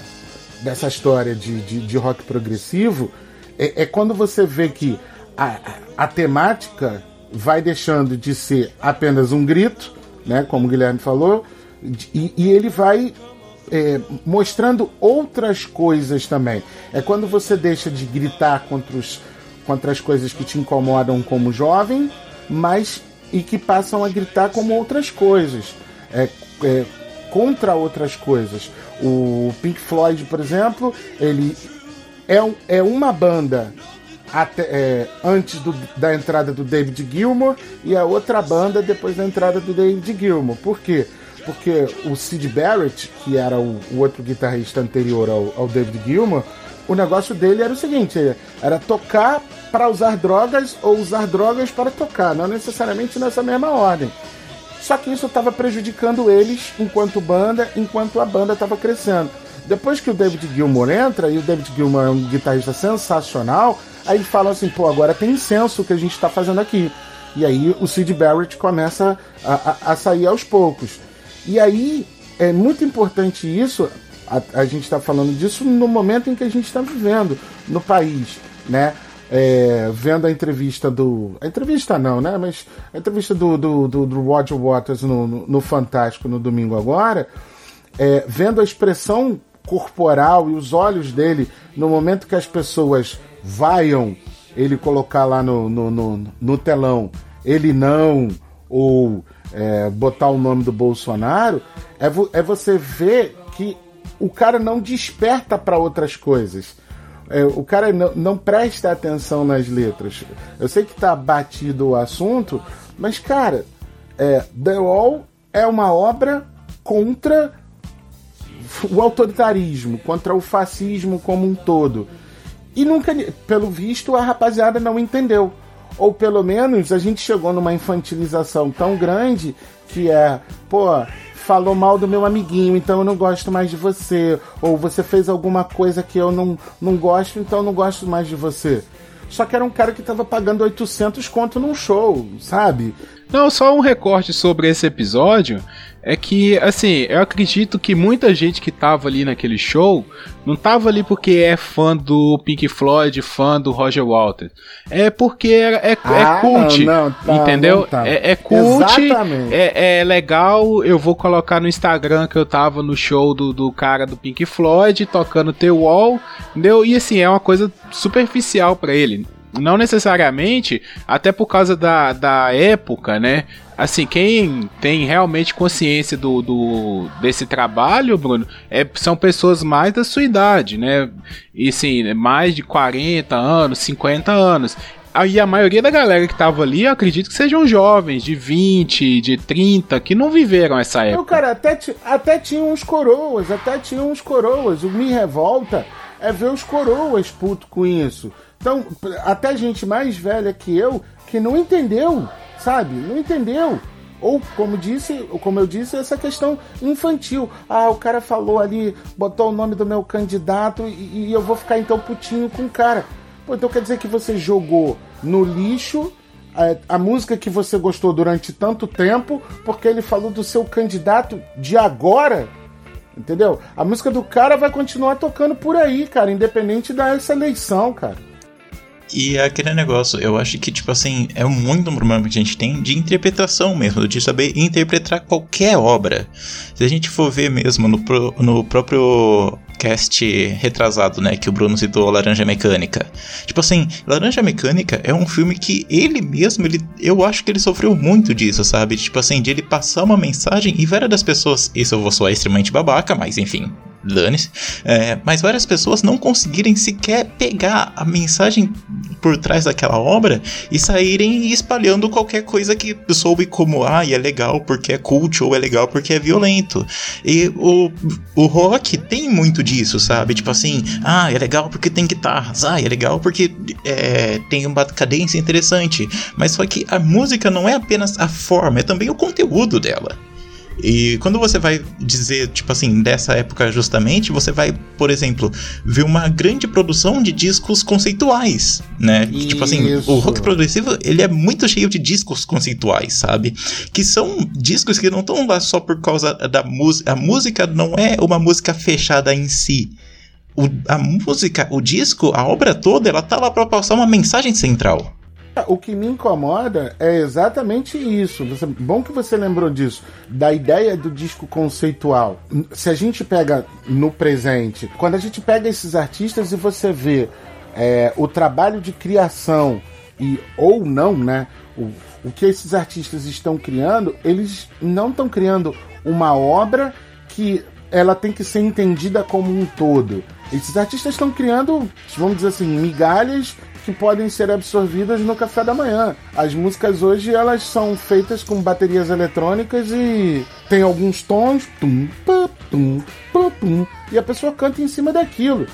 dessa história de, de, de rock progressivo, é, é, quando você vê que a, a temática vai deixando de ser apenas um grito, né, como o Guilherme falou, e, e ele vai é, mostrando outras coisas também. É quando você deixa de gritar contra, os, contra as coisas que te incomodam como jovem, mas e que passam a gritar como outras coisas, é, é, contra outras coisas. O Pink Floyd, por exemplo, ele é, é uma banda até, é, antes do, da entrada do David Gilmour e a outra banda depois da entrada do David Gilmour. Por quê? porque o Sid Barrett, que era o, o outro guitarrista anterior ao, ao, David Gilmour, o negócio dele era o seguinte: era tocar para usar drogas ou usar drogas para tocar, não necessariamente nessa mesma ordem. Só que isso estava prejudicando eles enquanto banda, enquanto a banda estava crescendo. Depois que o David Gilmour entra, e o David Gilmour é um guitarrista sensacional, aí falam assim: pô, agora tem senso o que a gente está fazendo aqui. E aí o Sid Barrett começa a, a, a sair aos poucos. E aí é muito importante isso, a, a gente está falando disso no momento em que a gente está vivendo no país, né? É, vendo a entrevista do. A entrevista não, né? Mas a entrevista do, do, do, do Roger Waters no, no, no, Fantástico no domingo agora, é, vendo a expressão corporal e os olhos dele no momento que as pessoas vaiam ele colocar lá no, no, no, no telão, ele não, ou é, botar o nome do Bolsonaro, é, vo é você ver que o cara não desperta para outras coisas. É, o cara não, não, presta atenção nas letras. Eu sei que tá batido o assunto, mas, cara, é, The Wall é uma obra contra o autoritarismo, contra o fascismo como um todo. E nunca, pelo visto, a rapaziada não entendeu ou pelo menos a gente chegou numa infantilização tão grande que é, pô, falou mal do meu amiguinho, então eu não gosto mais de você. Ou você fez alguma coisa que eu não, não gosto, então eu não gosto mais de você. Só que era um cara que tava pagando 800 conto num show, sabe? Não, só um recorte sobre esse episódio é que, assim, eu acredito que muita gente que tava ali naquele show não tava ali porque é fã do Pink Floyd, fã do Roger Waters. É porque é, é, Ah, é cult, não, não, tá, entendeu? não tá. É, é cult, é, é legal. Eu vou colocar no Instagram que eu tava no show do, do cara do Pink Floyd tocando The Wall, entendeu? E assim, é uma coisa superficial pra ele. Não necessariamente, até por causa da, da época, né? Assim, quem tem realmente consciência do, do desse trabalho, Bruno, é, são pessoas mais da sua idade, né? E sim, mais de 40 anos, 50 anos. Aí a maioria da galera que tava ali, eu acredito que sejam jovens, de 20, de 30, que não viveram essa época. cara, até, até tinha uns coroas, até tinha uns coroas. O Me Revolta é ver os coroas puto com isso. Então, até gente mais velha que eu, que não entendeu, sabe? Não entendeu. Ou, como disse, como eu disse, essa questão infantil. Ah, o cara falou ali, botou o nome do meu candidato e, e eu vou ficar então putinho com o cara. Pô, então quer dizer que você jogou no lixo a, a música que você gostou durante tanto tempo, porque ele falou do seu candidato de agora. Entendeu? A música do cara vai continuar tocando por aí, cara, independente dessa eleição, cara. E é aquele negócio, eu acho que, tipo assim, é muito um problema que a gente tem de interpretação mesmo, de saber interpretar qualquer obra. Se a gente for ver mesmo no, pro- no próprio cast retrasado, né, que o Bruno citou, Laranja Mecânica. Tipo assim, Laranja Mecânica é um filme que ele mesmo, ele, eu acho que ele sofreu muito disso, sabe? Tipo assim, de ele passar uma mensagem e várias das pessoas, isso eu vou soar extremamente babaca, mas enfim, dane-se. É, mas várias pessoas não conseguirem sequer pegar a mensagem por trás daquela obra e saírem espalhando qualquer coisa que soube como, ah, é legal porque é cult ou é legal porque é violento. E o, o rock tem muito disso, sabe? Tipo assim, ah, é legal porque tem guitarras, ah, é legal porque é, tem uma cadência interessante. Mas só que a música não é apenas a forma, é também o conteúdo dela. E quando você vai dizer, tipo assim, dessa época justamente, você vai, por exemplo, ver uma grande produção de discos conceituais, né? Tipo assim, o rock progressivo, ele é muito cheio de discos conceituais, sabe? Que são discos que não estão lá só por causa da música. A música não é uma música fechada em si. O- a música, o disco, a obra toda, ela tá lá pra passar uma mensagem central. O que me incomoda é exatamente isso. Você- bom que você lembrou disso, da ideia do disco conceitual. Se a gente pega no presente, quando a gente pega esses artistas e você vê é, o trabalho de criação e ou não, né? O, o que esses artistas estão criando, eles não estão criando uma obra que ela tem que ser entendida como um todo. Esses artistas estão criando, vamos dizer assim, migalhas que podem ser absorvidas no café da manhã. As músicas hoje elas são feitas com baterias eletrônicas e tem alguns tons, tum, pá, tum, pá, tum, e a pessoa canta em cima daquilo.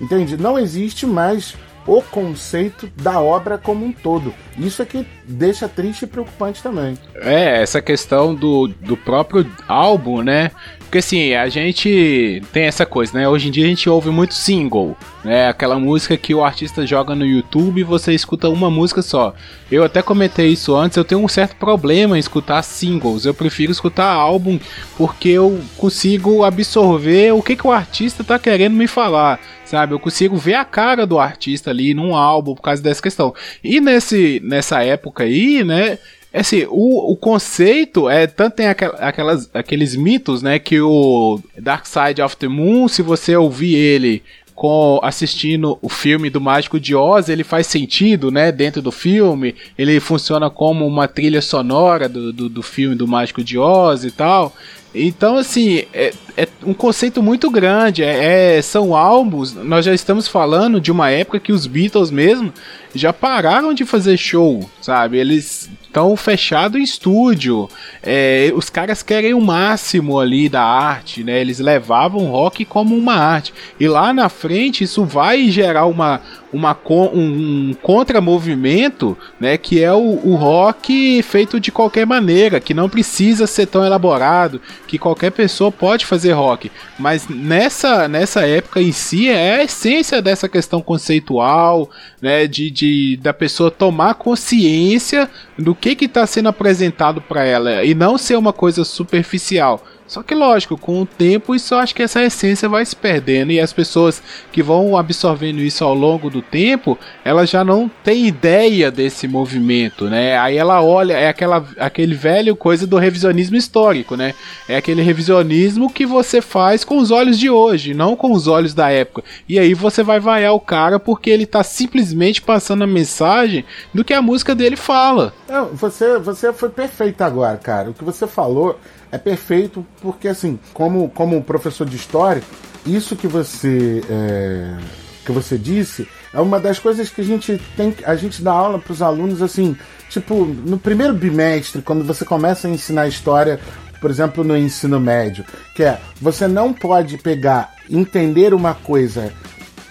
Entende? Não existe mais o conceito da obra como um todo. Isso é que deixa triste e preocupante também. É, essa questão do, do próprio álbum, né? Porque assim, a gente tem essa coisa, né? Hoje em dia a gente ouve muito single, né? Aquela música que o artista joga no YouTube e você escuta uma música só. Eu até comentei isso antes, eu tenho um certo problema em escutar singles. Eu prefiro escutar álbum porque eu consigo absorver o que, que o artista tá querendo me falar. Sabe, eu consigo ver a cara do artista ali num álbum por causa dessa questão. E nesse, nessa época aí, né? É assim, o, o conceito é tanto tem aquel- aquelas, aqueles mitos, né, que o Dark Side of the Moon, se você ouvir ele com assistindo o filme do Mágico de Oz, ele faz sentido, né, dentro do filme, ele funciona como uma trilha sonora do, do, do filme do Mágico de Oz e tal. Então, assim, é, é um conceito muito grande. É, é- são álbuns. Nós já estamos falando de uma época que os Beatles mesmo já pararam de fazer show, sabe? Eles estão fechados em estúdio. É, os caras querem o máximo ali da arte, né? Eles levavam rock como uma arte. E lá na frente isso vai gerar uma, uma, um, contramovimento, né, que é o, o rock feito de qualquer maneira, que não precisa ser tão elaborado, que qualquer pessoa pode fazer rock. Mas nessa, nessa época em si é a essência dessa questão conceitual, né, de, de da pessoa tomar consciência do que está sendo apresentado para ela e não ser uma coisa superficial. Só que lógico, com o tempo isso acho que essa essência vai se perdendo e as pessoas que vão absorvendo isso ao longo do tempo, elas já não têm ideia desse movimento, né? Aí ela olha, é aquela aquele velho coisa do revisionismo histórico, né? É aquele revisionismo que você faz com os olhos de hoje, não com os olhos da época. E aí você vai vaiar o cara porque ele tá simplesmente passando a mensagem do que a música dele fala. Não, você, você foi perfeito agora, cara. O que você falou é perfeito porque, assim, como, como professor de história, isso que você é, que você disse é uma das coisas que a gente tem a gente dá aula para os alunos assim tipo no primeiro bimestre quando você começa a ensinar história por exemplo no ensino médio que é você não pode pegar entender uma coisa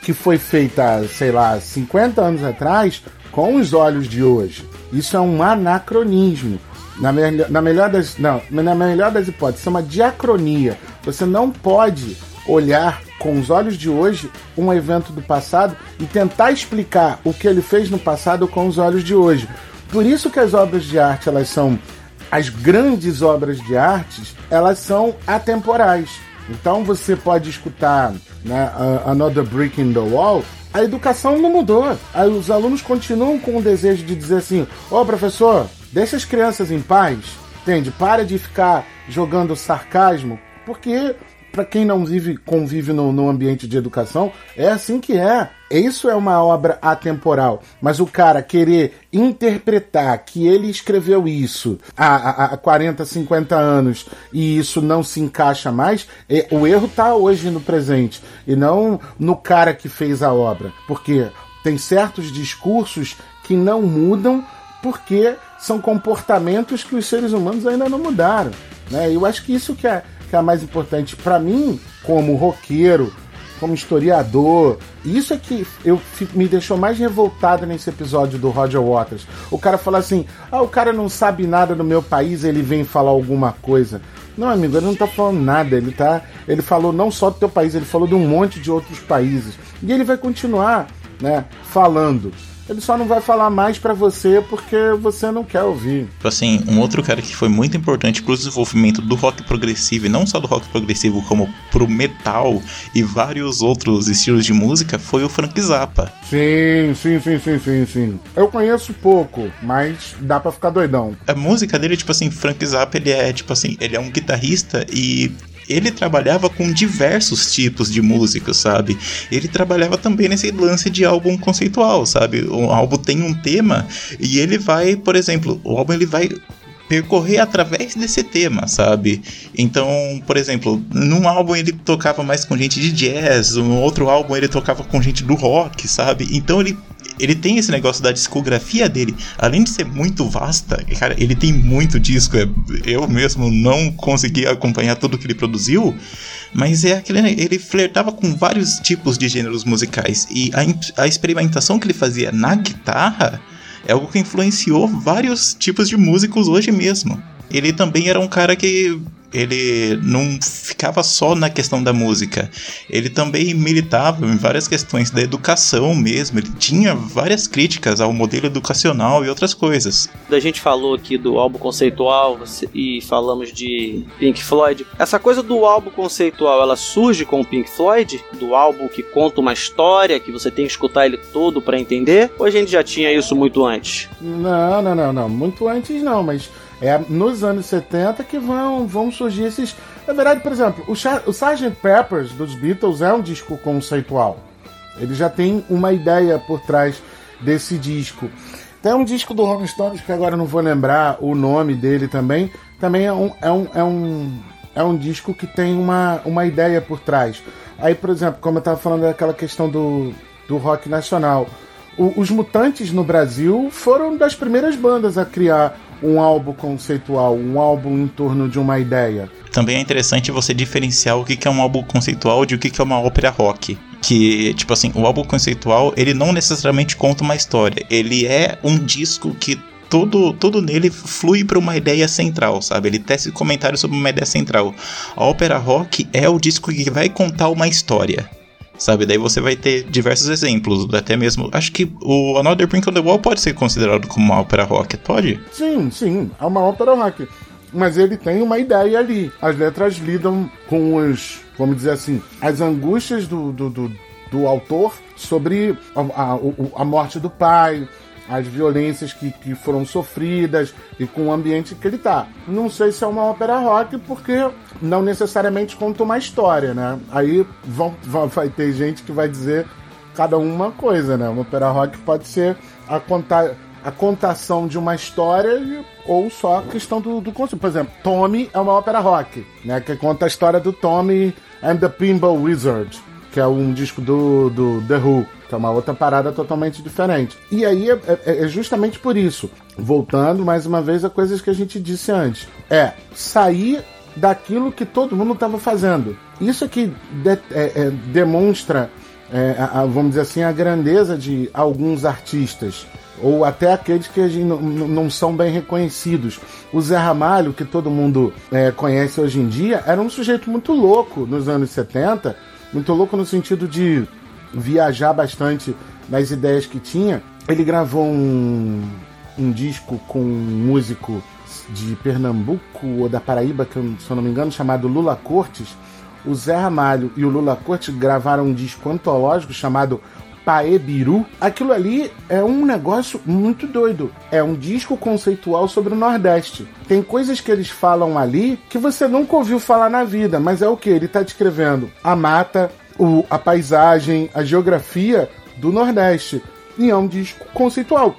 que foi feita sei lá 50 anos atrás com os olhos de hoje. Isso é um anacronismo na, me na melhor das não na melhor das hipóteses é uma diacronia você não pode olhar com os olhos de hoje um evento do passado e tentar explicar o que ele fez no passado com os olhos de hoje. Por isso que as obras de arte, elas são as grandes obras de artes, elas são atemporais. Então você pode escutar né, Another Brick in the Wall, a educação não mudou. Aí os alunos continuam com o desejo de dizer assim: Ô oh, professor, deixa as crianças em paz, entende? Para de ficar jogando sarcasmo, porque para quem não vive, convive no, no, ambiente de educação, é assim que é. Isso é uma obra atemporal. Mas o cara querer interpretar que ele escreveu isso há, há 40, 50 anos e isso não se encaixa mais, é, o erro está hoje no presente e não no cara que fez a obra. Porque tem certos discursos que não mudam porque são comportamentos que os seres humanos ainda não mudaram. Né? Eu acho que isso que é que é mais importante para mim, como roqueiro, como historiador. Isso é que eu, me deixou mais revoltado nesse episódio do Roger Waters. O cara fala assim: ah, o cara não sabe nada do meu país, ele vem falar alguma coisa. Não, amigo, ele não tá falando nada. Ele tá. Ele falou não só do teu país, ele falou de um monte de outros países. E ele vai continuar, né, falando. Ele só não vai falar mais para você porque você não quer ouvir. Assim, um outro cara que foi muito importante pro desenvolvimento do rock progressivo, e não só do rock progressivo, como pro metal e vários outros estilos de música, foi o Frank Zappa. Sim, sim, sim, sim, sim, sim. Eu conheço pouco, mas dá para ficar doidão. A música dele, tipo assim, Frank Zappa, ele é, tipo assim, ele é um guitarrista e ele trabalhava com diversos tipos de música, sabe? Ele trabalhava também nesse lance de álbum conceitual, sabe? O álbum tem um tema e ele vai, por exemplo, o álbum ele vai percorrer através desse tema, sabe? Então, por exemplo, num álbum ele tocava mais com gente de jazz, no outro álbum ele tocava com gente do rock, sabe? Então ele ele tem esse negócio da discografia dele, além de ser muito vasta, cara, ele tem muito disco. é- Eu mesmo não consegui acompanhar tudo que ele produziu, mas é aquele. Ele flertava com vários tipos de gêneros musicais. E a, a experimentação que ele fazia na guitarra é algo que influenciou vários tipos de músicos hoje mesmo. Ele também era um cara que ele não ficava só na questão da música. Ele também militava em várias questões da educação mesmo. Ele tinha várias críticas ao modelo educacional e outras coisas. A gente falou aqui do álbum conceitual e falamos de Pink Floyd. Essa coisa do álbum conceitual, ela surge com o Pink Floyd, do álbum que conta uma história que você tem que escutar ele todo pra entender, ou a gente já tinha isso muito antes? Não, não, não, não. Muito antes não, mas é nos anos 70 que vão, vão surgir esses. Na verdade, por exemplo, o, Cha- o Sgt. Peppers dos Beatles é um disco conceitual. Ele já tem uma ideia por trás desse disco. Tem um disco do Rolling Stones que agora não vou lembrar o nome dele também. Também é um, é um, é um, é um disco que tem uma, uma ideia por trás. Aí, por exemplo, como eu estava falando daquela questão do, do rock nacional. O- os Mutantes no Brasil foram das primeiras bandas a criar um álbum conceitual, um álbum em torno de uma ideia. Também é interessante você diferenciar o que é um álbum conceitual de o que que é uma ópera rock. que, tipo assim, o álbum conceitual, ele não necessariamente conta uma história. Ele é um disco que tudo, tudo nele flui para uma ideia central, sabe? Ele tece comentários sobre uma ideia central. A ópera rock é o disco que vai contar uma história. Sabe, daí você vai ter diversos exemplos, até mesmo. Acho que o Another Brick on the Wall pode ser considerado como uma ópera rock, pode? Sim, sim, é uma ópera rock. Mas ele tem uma ideia ali. As letras lidam com os, vamos dizer assim, as angústias do, do, do, do autor sobre a, a, a morte do pai, as violências que, que foram sofridas e com o ambiente que ele tá. Não sei se é uma ópera rock, porque não necessariamente conta uma história, né? Aí vão, vão- vai ter gente que vai dizer cada um uma coisa, né? Uma ópera rock pode ser a contar a contação de uma história ou só a questão do, do conceito. Por exemplo, Tommy é uma ópera rock, né? Que conta a história do Tommy and the Pinball Wizard, que é um disco do, do The Who, que é uma outra parada totalmente diferente. E aí é, é- é justamente por isso, voltando mais uma vez a coisas que a gente disse antes, é sair daquilo que todo mundo estava fazendo. Isso que de- é- é, demonstra é, a- a- vamos dizer assim, a grandeza de alguns artistas, ou até aqueles que não são bem reconhecidos. O Zé Ramalho, que todo mundo é, conhece hoje em dia, era um sujeito muito louco nos anos 70, muito louco no sentido de viajar bastante nas ideias que tinha. Ele gravou um, um disco com um músico de Pernambuco ou da Paraíba, que eu, se eu não me engano, chamado Lula Cortes. O Zé Ramalho e o Lula Cortes gravaram um disco antológico chamado Paebiru. Aquilo ali é um negócio muito doido. É um disco conceitual sobre o Nordeste. Tem coisas que eles falam ali que você nunca ouviu falar na vida, mas é o que? Ele está descrevendo a mata, o, a paisagem, a geografia do Nordeste. E é um disco conceitual.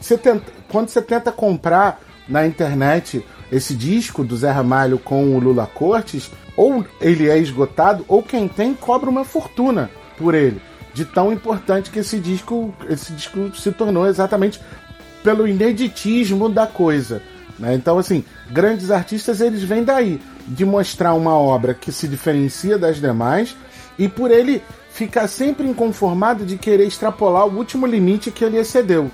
Você tenta- quando você tenta comprar na internet esse disco do Zé Ramalho com o Lula Cortes, ou ele é esgotado, ou quem tem cobra uma fortuna por ele. De tão importante que esse disco, esse disco se tornou exatamente pelo ineditismo da coisa. né? Então, assim, grandes artistas eles vêm daí, de mostrar uma obra que se diferencia das demais e por ele ficar sempre inconformado de querer extrapolar o último limite que ele excedeu.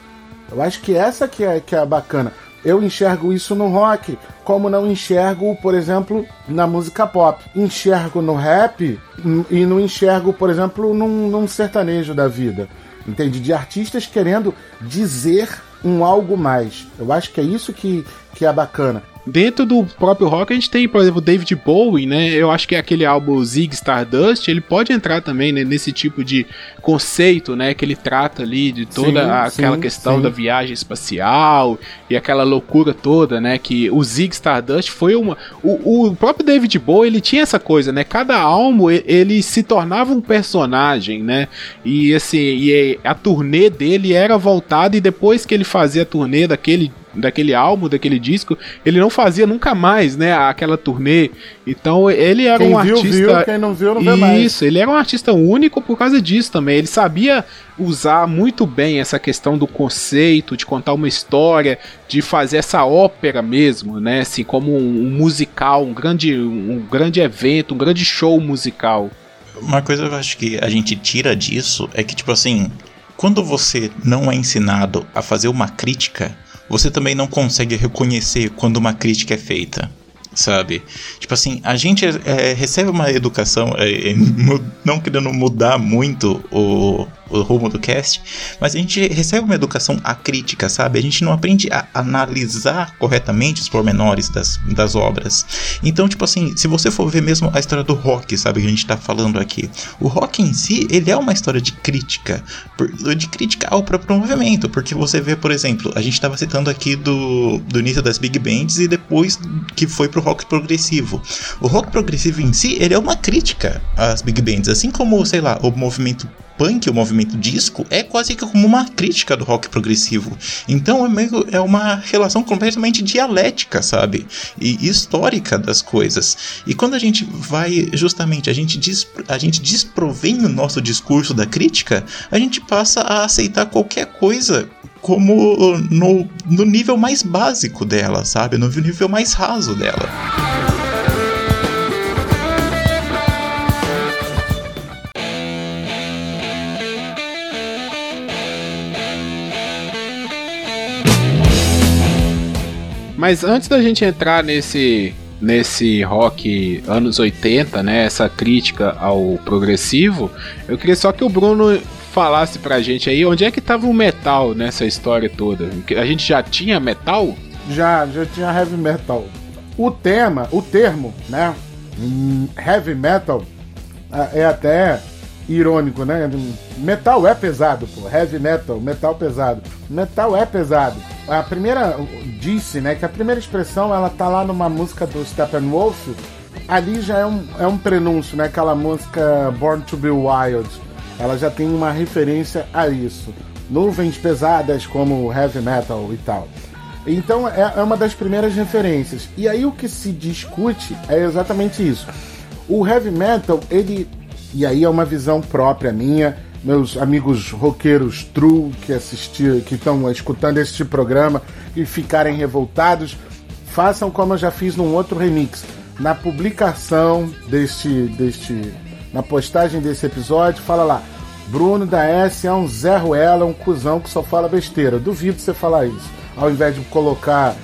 Eu acho que essa que é, que é a bacana. Eu enxergo isso no rock, como não enxergo, por exemplo, na música pop. Enxergo no rap e não enxergo, por exemplo, num, num sertanejo da vida. Entende? De artistas querendo dizer um algo mais. Eu acho que é isso que, que é bacana. Dentro do próprio rock, a gente tem, por exemplo, David Bowie, né? Eu acho que aquele álbum Zig Stardust, ele pode entrar também né, nesse tipo de conceito, né? Que ele trata ali de toda Sim, aquela sim, questão sim. da viagem espacial e aquela loucura toda, né? Que o Zig Stardust foi uma. O, o próprio David Bowie, ele tinha essa coisa, né? Cada álbum ele se tornava um personagem, né? E assim, e a turnê dele era voltada e depois que ele fazia a turnê daquele daquele álbum, daquele disco, ele não fazia nunca mais, né, aquela turnê. Então ele era Quem um viu, artista viu, quem não viu, não vê mais. Isso, ele era um artista único por causa disso também. Ele sabia usar muito bem essa questão do conceito, de contar uma história, de fazer essa ópera mesmo, né, assim como um, um musical, um grande um grande evento, um grande show musical. Uma coisa que eu acho que a gente tira disso é que, tipo assim, quando você não é ensinado a fazer uma crítica, você também não consegue reconhecer quando uma crítica é feita. Sabe? Tipo assim, a gente é, recebe uma educação, é, é, não querendo mudar muito o, o rumo do cast, mas a gente recebe uma educação acrítica, sabe? A gente não aprende a analisar corretamente os pormenores das, das obras. Então, tipo assim, se você for ver mesmo a história do rock, sabe, que a gente tá falando aqui, o rock em si, ele é uma história de crítica, de crítica ao próprio movimento, porque você vê, por exemplo, a gente tava citando aqui do, do início das big bands e depois que foi pro rock progressivo. O rock progressivo em si, ele é uma crítica às big bands, assim como, sei lá, o movimento punk, o movimento disco, é quase que como uma crítica do rock progressivo. Então é meio é uma relação completamente dialética, sabe? E histórica das coisas. E quando a gente vai justamente a gente des, a gente desprovém o nosso discurso da crítica, a gente passa a aceitar qualquer coisa como no, no nível mais básico dela, sabe? No nível mais raso dela. Mas antes da gente entrar nesse nesse rock anos 80, né, essa crítica ao progressivo, eu queria só que o Bruno falasse pra gente aí onde é que tava o metal nessa história toda. A gente já tinha metal? Já, já tinha heavy metal. O tema, o termo, né? hum, Heavy metal ah, é até irônico, né? Metal é pesado, pô. Heavy metal, metal pesado. Metal é pesado. A primeira disse, né, que a primeira expressão ela tá lá numa música do Steppenwolf. Ali já é um, é um prenúncio, né? Aquela música Born to Be Wild. Ela já tem uma referência a isso. Nuvens pesadas como heavy metal e tal. Então é, é uma das primeiras referências. E aí o que se discute é exatamente isso. O heavy metal, ele. E aí é uma visão própria minha. Meus amigos roqueiros true que assistir, que estão escutando este programa e ficarem revoltados, façam como eu já fiz num outro remix. Na publicação deste, deste, na postagem desse episódio, fala lá: Bruno da S é um Zé Ruela, um cuzão que só fala besteira. Duvido você falar isso. Ao invés de colocar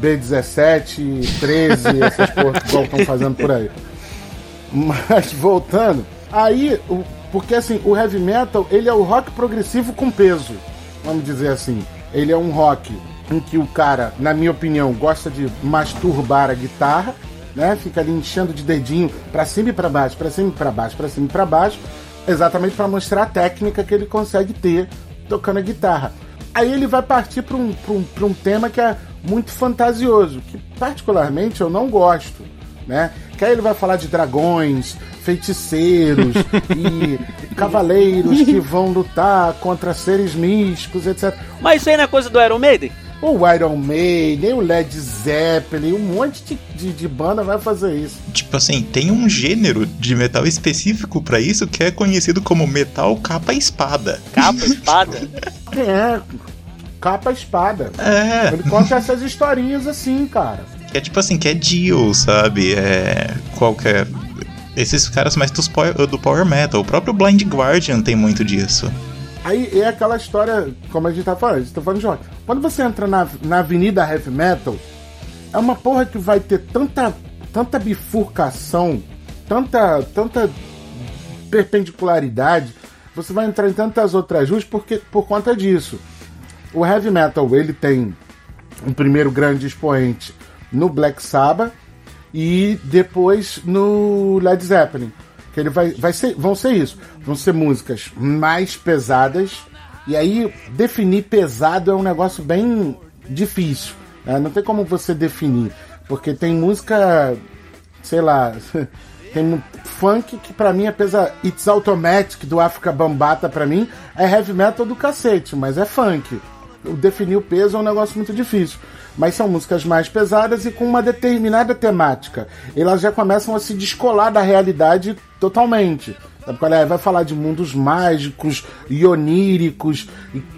B17, 13, essas porras que estão fazendo por aí. Mas voltando, aí, porque assim, o heavy metal, ele é o rock progressivo com peso, vamos dizer assim. Ele é um rock em que o cara, na minha opinião, gosta de masturbar a guitarra, né? Fica ali enchendo de dedinho pra cima e pra baixo, pra cima e pra baixo, pra cima e pra baixo, exatamente pra mostrar a técnica que ele consegue ter tocando a guitarra. Aí ele vai partir pra um, um, um tema que é muito fantasioso, que particularmente eu não gosto né? Que aí ele vai falar de dragões, feiticeiros e cavaleiros que vão lutar contra seres místicos, etc. Mas isso aí não é coisa do Iron Maiden? O Iron Maiden, o Led Zeppelin, um monte de, de, de banda vai fazer isso. Tipo assim, tem um gênero de metal específico pra isso que é conhecido como metal capa espada. Capa, espada. É, capa espada. É, Ele conta essas historinhas assim, cara. Que é tipo assim, que é Dio, sabe? É. Qualquer. Esses caras mais dos do power metal. O próprio Blind Guardian tem muito disso. Aí é aquela história, como a gente tá falando, a gente tá falando de rock. Quando você entra na, na avenida heavy metal, é uma porra que vai ter tanta, tanta bifurcação, tanta, tanta perpendicularidade, você vai entrar em tantas outras ruas porque, por conta disso. O heavy metal, ele tem um primeiro grande expoente no Black Sabbath e depois no Led Zeppelin. Que ele vai, vai ser, vão ser isso. Vão ser músicas mais pesadas. E aí, definir pesado é um negócio bem difícil. né? Não tem como você definir. Porque tem música, sei lá, tem funk que pra mim é pesa. It's Automatic do África Bambata pra mim é heavy metal do cacete, mas é funk. Definir o peso é um negócio muito difícil. Mas são músicas mais pesadas e com uma determinada temática. Elas já começam a se descolar da realidade totalmente. É? Vai falar de mundos mágicos e oníricos,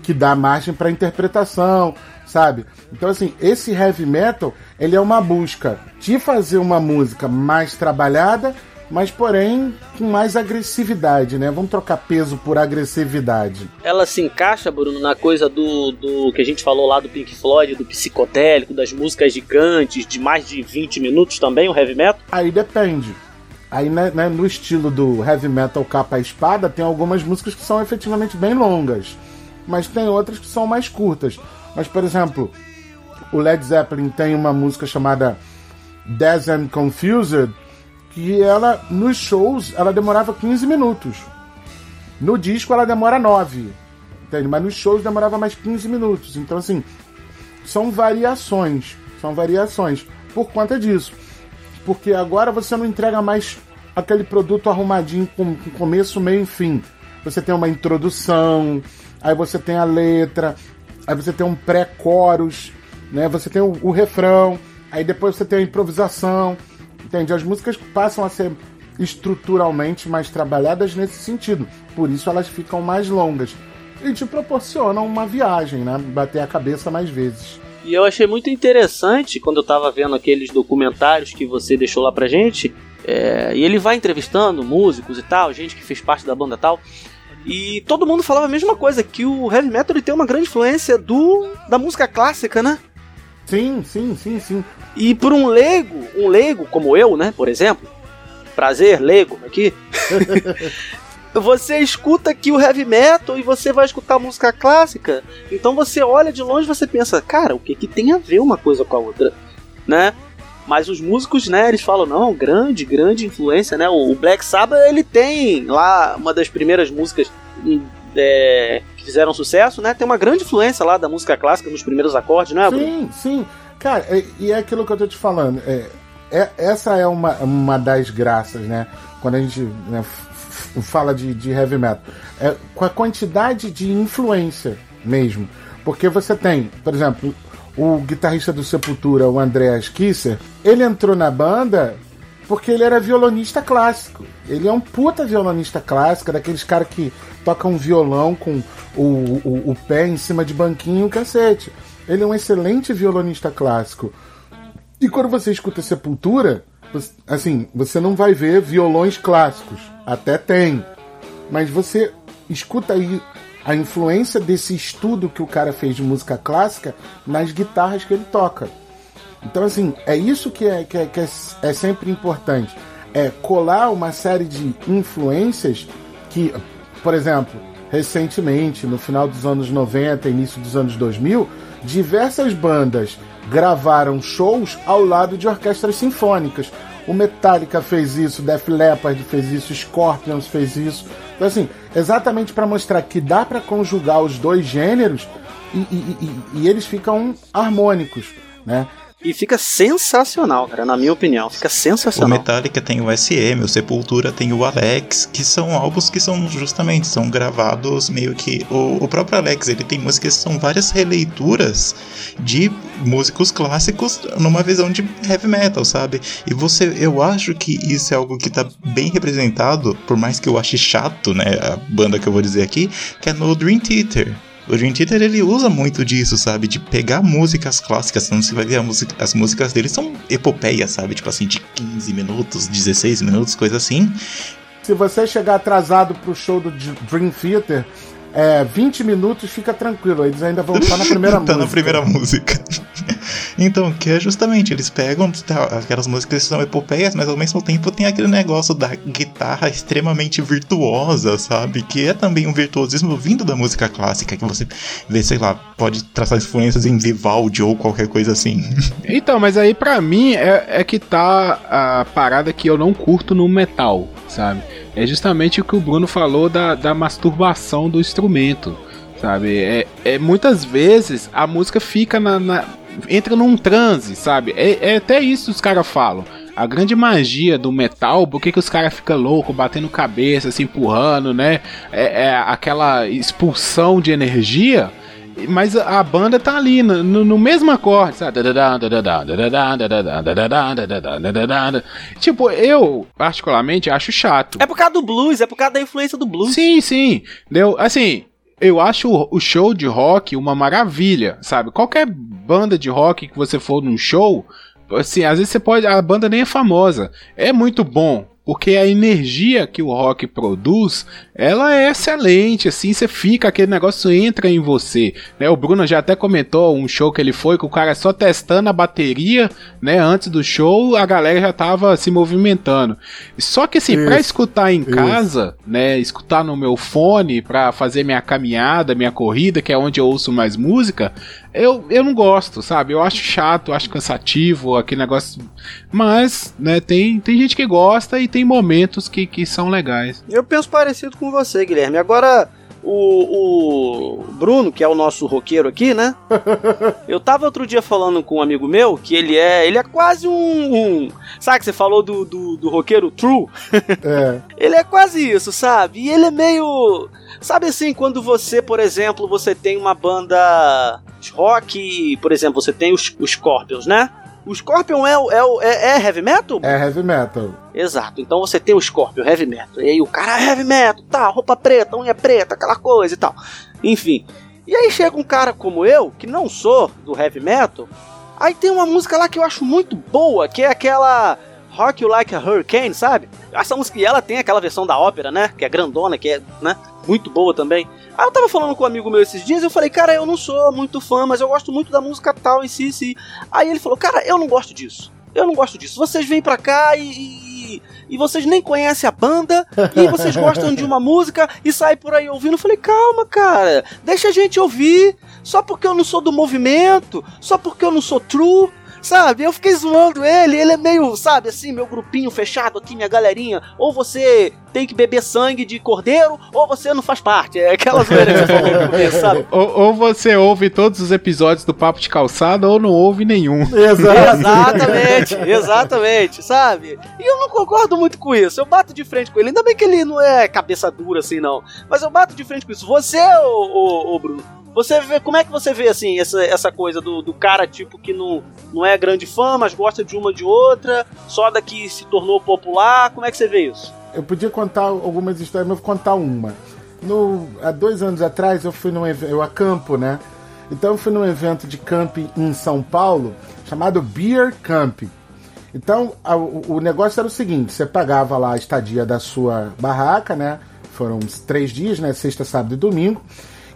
que dá margem para interpretação, sabe? Então, assim, esse heavy metal, ele é uma busca de fazer uma música mais trabalhada, mas porém com mais agressividade, né? Vamos trocar peso por agressividade. Ela se encaixa, Bruno, na coisa do, do que a gente falou lá do Pink Floyd, do psicodélico, das músicas gigantes, de mais de 20 minutos também, o heavy metal? Aí depende. Aí né, né, no estilo do heavy metal capa espada, tem algumas músicas que são efetivamente bem longas, mas tem outras que são mais curtas. Mas, por exemplo, o Led Zeppelin tem uma música chamada Dead and Confused, que ela, nos shows, ela demorava 15 minutos. No disco ela demora 9. Entende? Mas nos shows demorava mais 15 minutos. Então, assim, são variações. São variações. Por conta disso. Porque agora você não entrega mais aquele produto arrumadinho com, com começo, meio e fim. Você tem uma introdução, aí você tem a letra, aí você tem um pré-chorus, né? Você tem o, o refrão, aí depois você tem a improvisação. Entende? As músicas passam a ser estruturalmente mais trabalhadas nesse sentido. Por isso elas ficam mais longas. E te proporcionam uma viagem, né? Bater a cabeça mais vezes. E eu achei muito interessante quando eu tava vendo aqueles documentários que você deixou lá pra gente. é, e ele vai entrevistando músicos e tal, gente que fez parte da banda tal. E todo mundo falava a mesma coisa, que o heavy metal ele tem uma grande influência do da música clássica, né? Sim, sim, sim, sim. E por um leigo, um leigo como eu, né, por exemplo, prazer, leigo aqui. você escuta aqui o heavy metal e você vai escutar música clássica. Então você olha de longe e você pensa, cara, o que que tem a ver uma coisa com a outra, né? Mas os músicos, né, eles falam, não, grande, grande influência, né? O Black Sabbath, ele tem lá uma das primeiras músicas é, que fizeram sucesso, né? Tem uma grande influência lá da música clássica nos primeiros acordes, não é, Bruno? Sim, sim. Cara, e é aquilo que eu tô te falando. É, é- essa é uma, uma das graças, né? Quando a gente né, fala de, de heavy metal. É, com a quantidade de influência mesmo. Porque você tem, por exemplo, o guitarrista do Sepultura, o Andreas Kisser, ele entrou na banda porque ele era violonista clássico. Ele é um puta violonista clássico, daqueles caras que tocam violão com o, o, o pé em cima de banquinho cacete. Ele é um excelente violonista clássico. E quando você escuta Sepultura, assim, você não vai ver violões clássicos. Até tem. Mas você escuta aí a influência desse estudo que o cara fez de música clássica nas guitarras que ele toca. Então, assim, é isso que é, que é, que é, é sempre importante. É colar uma série de influências que, por exemplo, recentemente, no final dos anos 90, início dos anos 2000, diversas bandas gravaram shows ao lado de orquestras sinfônicas. O Metallica fez isso, Def Leppard fez isso, Scorpions fez isso. Então, assim, exatamente para mostrar que dá para conjugar os dois gêneros e, e- e- e eles ficam harmônicos, né? E fica sensacional, cara, na minha opinião. Fica O sensacional. Metallica tem o SM, o Sepultura tem o Alex, que são álbuns que são justamente são gravados meio que o, o próprio Alex, ele tem músicas que são várias releituras de músicos clássicos numa visão de heavy metal, sabe? E você, eu acho que isso é algo que tá bem representado, por mais que eu ache chato, né, a banda que eu vou dizer aqui, que é no Dream Theater. O Dream Theater ele usa muito disso, sabe? De pegar músicas clássicas, então você vai ver as músicas dele são epopeias, sabe? Tipo assim, de 15 minutos, 16 minutos, coisa assim. Se você chegar atrasado pro show do Dream Theater, é, 20 minutos fica tranquilo, eles ainda vão estar na primeira tá música. na primeira música. então, que é justamente, eles pegam tá, aquelas músicas que são epopeias, mas ao mesmo tempo tem aquele negócio da guitarra extremamente virtuosa, sabe? Que é também um virtuosismo vindo da música clássica, que você vê, sei lá, pode traçar influências em Vivaldi ou qualquer coisa assim. Então, mas aí pra mim é, é que tá a parada que eu não curto no metal, sabe? É justamente o que o Bruno falou da, da masturbação do instrumento, sabe? É, é muitas vezes a música fica na, na- entra num transe, sabe? É, é até isso que os caras falam. A grande magia do metal, por que, que os caras ficam loucos, batendo cabeça, se empurrando, né? É, é aquela expulsão de energia. Mas a banda tá ali, no, no, mesmo acorde, sabe? Tipo, eu, particularmente, acho chato. É por causa do blues, é por causa da influência do blues. Sim, sim. Deu, assim, eu acho o, o show de rock uma maravilha, sabe? Qualquer banda de rock que você for num show, assim, às vezes você pode. A banda nem é famosa. É muito bom. Porque a energia que o rock produz, ela é excelente, assim, você fica, aquele negócio entra em você, né? O Bruno já até comentou um show que ele foi, que o cara só testando a bateria, né, antes do show, a galera já tava se movimentando. Só que assim, pra Isso, escutar em isso. casa, né, escutar no meu fone pra fazer minha caminhada, minha corrida, que é onde eu ouço mais música, eu, eu não gosto, sabe? Eu acho chato, eu acho cansativo, aquele negócio. Mas, né, tem, tem gente que gosta e tem momentos que, que são legais. Eu penso parecido com você, Guilherme. Agora, o, o Bruno, que é o nosso roqueiro aqui, né? Eu tava outro dia falando com um amigo meu que ele é. Ele é quase um. um- sabe que você falou do, do, do roqueiro true? É, Ele é quase isso, sabe? E ele é meio. Sabe assim, quando você, por exemplo, você tem uma banda rock, por exemplo, você tem os, os Scorpions, né? O Scorpion é, o- é, é, é heavy metal? é heavy metal. Exato. Então você tem o Scorpion, heavy metal. E aí o cara é heavy metal, tá, roupa preta, unha preta, aquela coisa e tal. Enfim. E aí chega um cara como eu, que não sou do heavy metal, aí tem uma música lá que eu acho muito boa, que é aquela Rock You Like a Hurricane, sabe? Essa música, e ela tem aquela versão da ópera, né? Que é grandona, que é, né? Muito boa também. Aí eu tava falando com um amigo meu esses dias e eu falei, cara, eu não sou muito fã, mas eu gosto muito da música tal em si, si. Aí ele falou, cara, eu não gosto disso. Eu não gosto disso. Vocês vêm pra cá e, e, e vocês nem conhecem a banda, e vocês gostam de uma música e saem por aí ouvindo. Eu falei, calma, cara, deixa a gente ouvir. Só porque eu não sou do movimento, só porque eu não sou true. Sabe, eu fiquei zoando ele, ele é meio, sabe, assim, meu grupinho fechado aqui, minha galerinha. Ou você tem que beber sangue de cordeiro, ou você não faz parte. É aquela zoeira que você falou no começo, sabe? Ou, ou você ouve todos os episódios do Papo de Calçada ou não ouve nenhum. Exatamente, exatamente, sabe? E eu não concordo muito com isso. Eu bato de frente com ele. Ainda bem que ele não é cabeça dura assim, não. Mas eu bato de frente com isso. Você, ô, ô, ô Bruno, você vê, como é que você vê assim essa, essa coisa do, do cara tipo que não, não é grande fã, mas gosta de uma de outra, só daqui se tornou popular? Como é que você vê isso? Eu podia contar algumas histórias, mas vou contar uma. No, há dois anos atrás eu fui num eu acampo, né? Então eu fui num evento de camping em São Paulo chamado Beer Camp. Então a- o, o negócio era o seguinte: você pagava lá a estadia da sua barraca, né? Foram três dias, né? Sexta, sábado e domingo.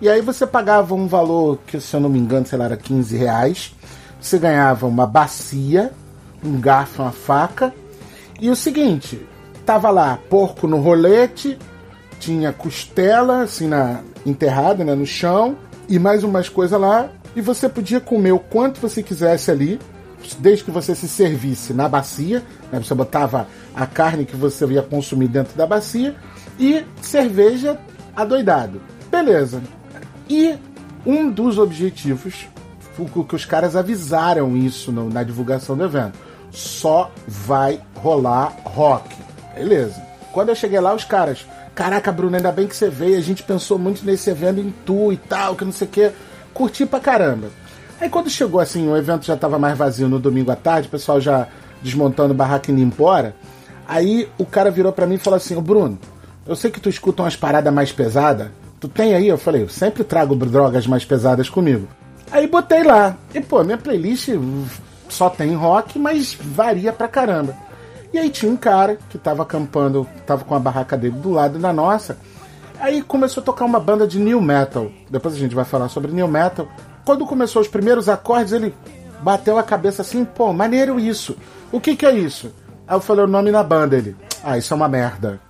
E aí você pagava um valor que, se eu não me engano, sei lá, era 15 reais. Você ganhava uma bacia, um garfo, uma faca. E o seguinte, tava lá porco no rolete, tinha costela assim na enterrada, né, no chão e mais umas coisas lá, e você podia comer o quanto você quisesse ali, desde que você se servisse na bacia, né, você botava a carne que você ia consumir dentro da bacia e cerveja adoidado. Beleza. E um dos objetivos que os caras avisaram isso na divulgação do evento. Só vai rolar rock. Beleza. Quando eu cheguei lá, os caras. Caraca, Bruno, ainda bem que você veio. A gente pensou muito nesse evento em tu e tal, que não sei o quê. Curti pra caramba. Aí quando chegou assim, o evento já tava mais vazio no domingo à tarde, o pessoal já desmontando o barraco indo embora. Aí o cara virou pra mim e falou assim: Ô Bruno, eu sei que tu escuta umas paradas mais pesadas. Tu tem aí? Eu falei: Eu sempre trago drogas mais pesadas comigo. Aí botei lá. E pô, minha playlist só tem rock, mas varia pra caramba. E aí tinha um cara que tava acampando, tava com a barraca dele do lado da nossa. Aí começou a tocar uma banda de new metal. Depois a gente vai falar sobre new metal. Quando começou os primeiros acordes, ele bateu a cabeça assim, pô, maneiro isso. O que que é isso? Aí eu falei o nome na banda, ele. Ah, isso é uma merda.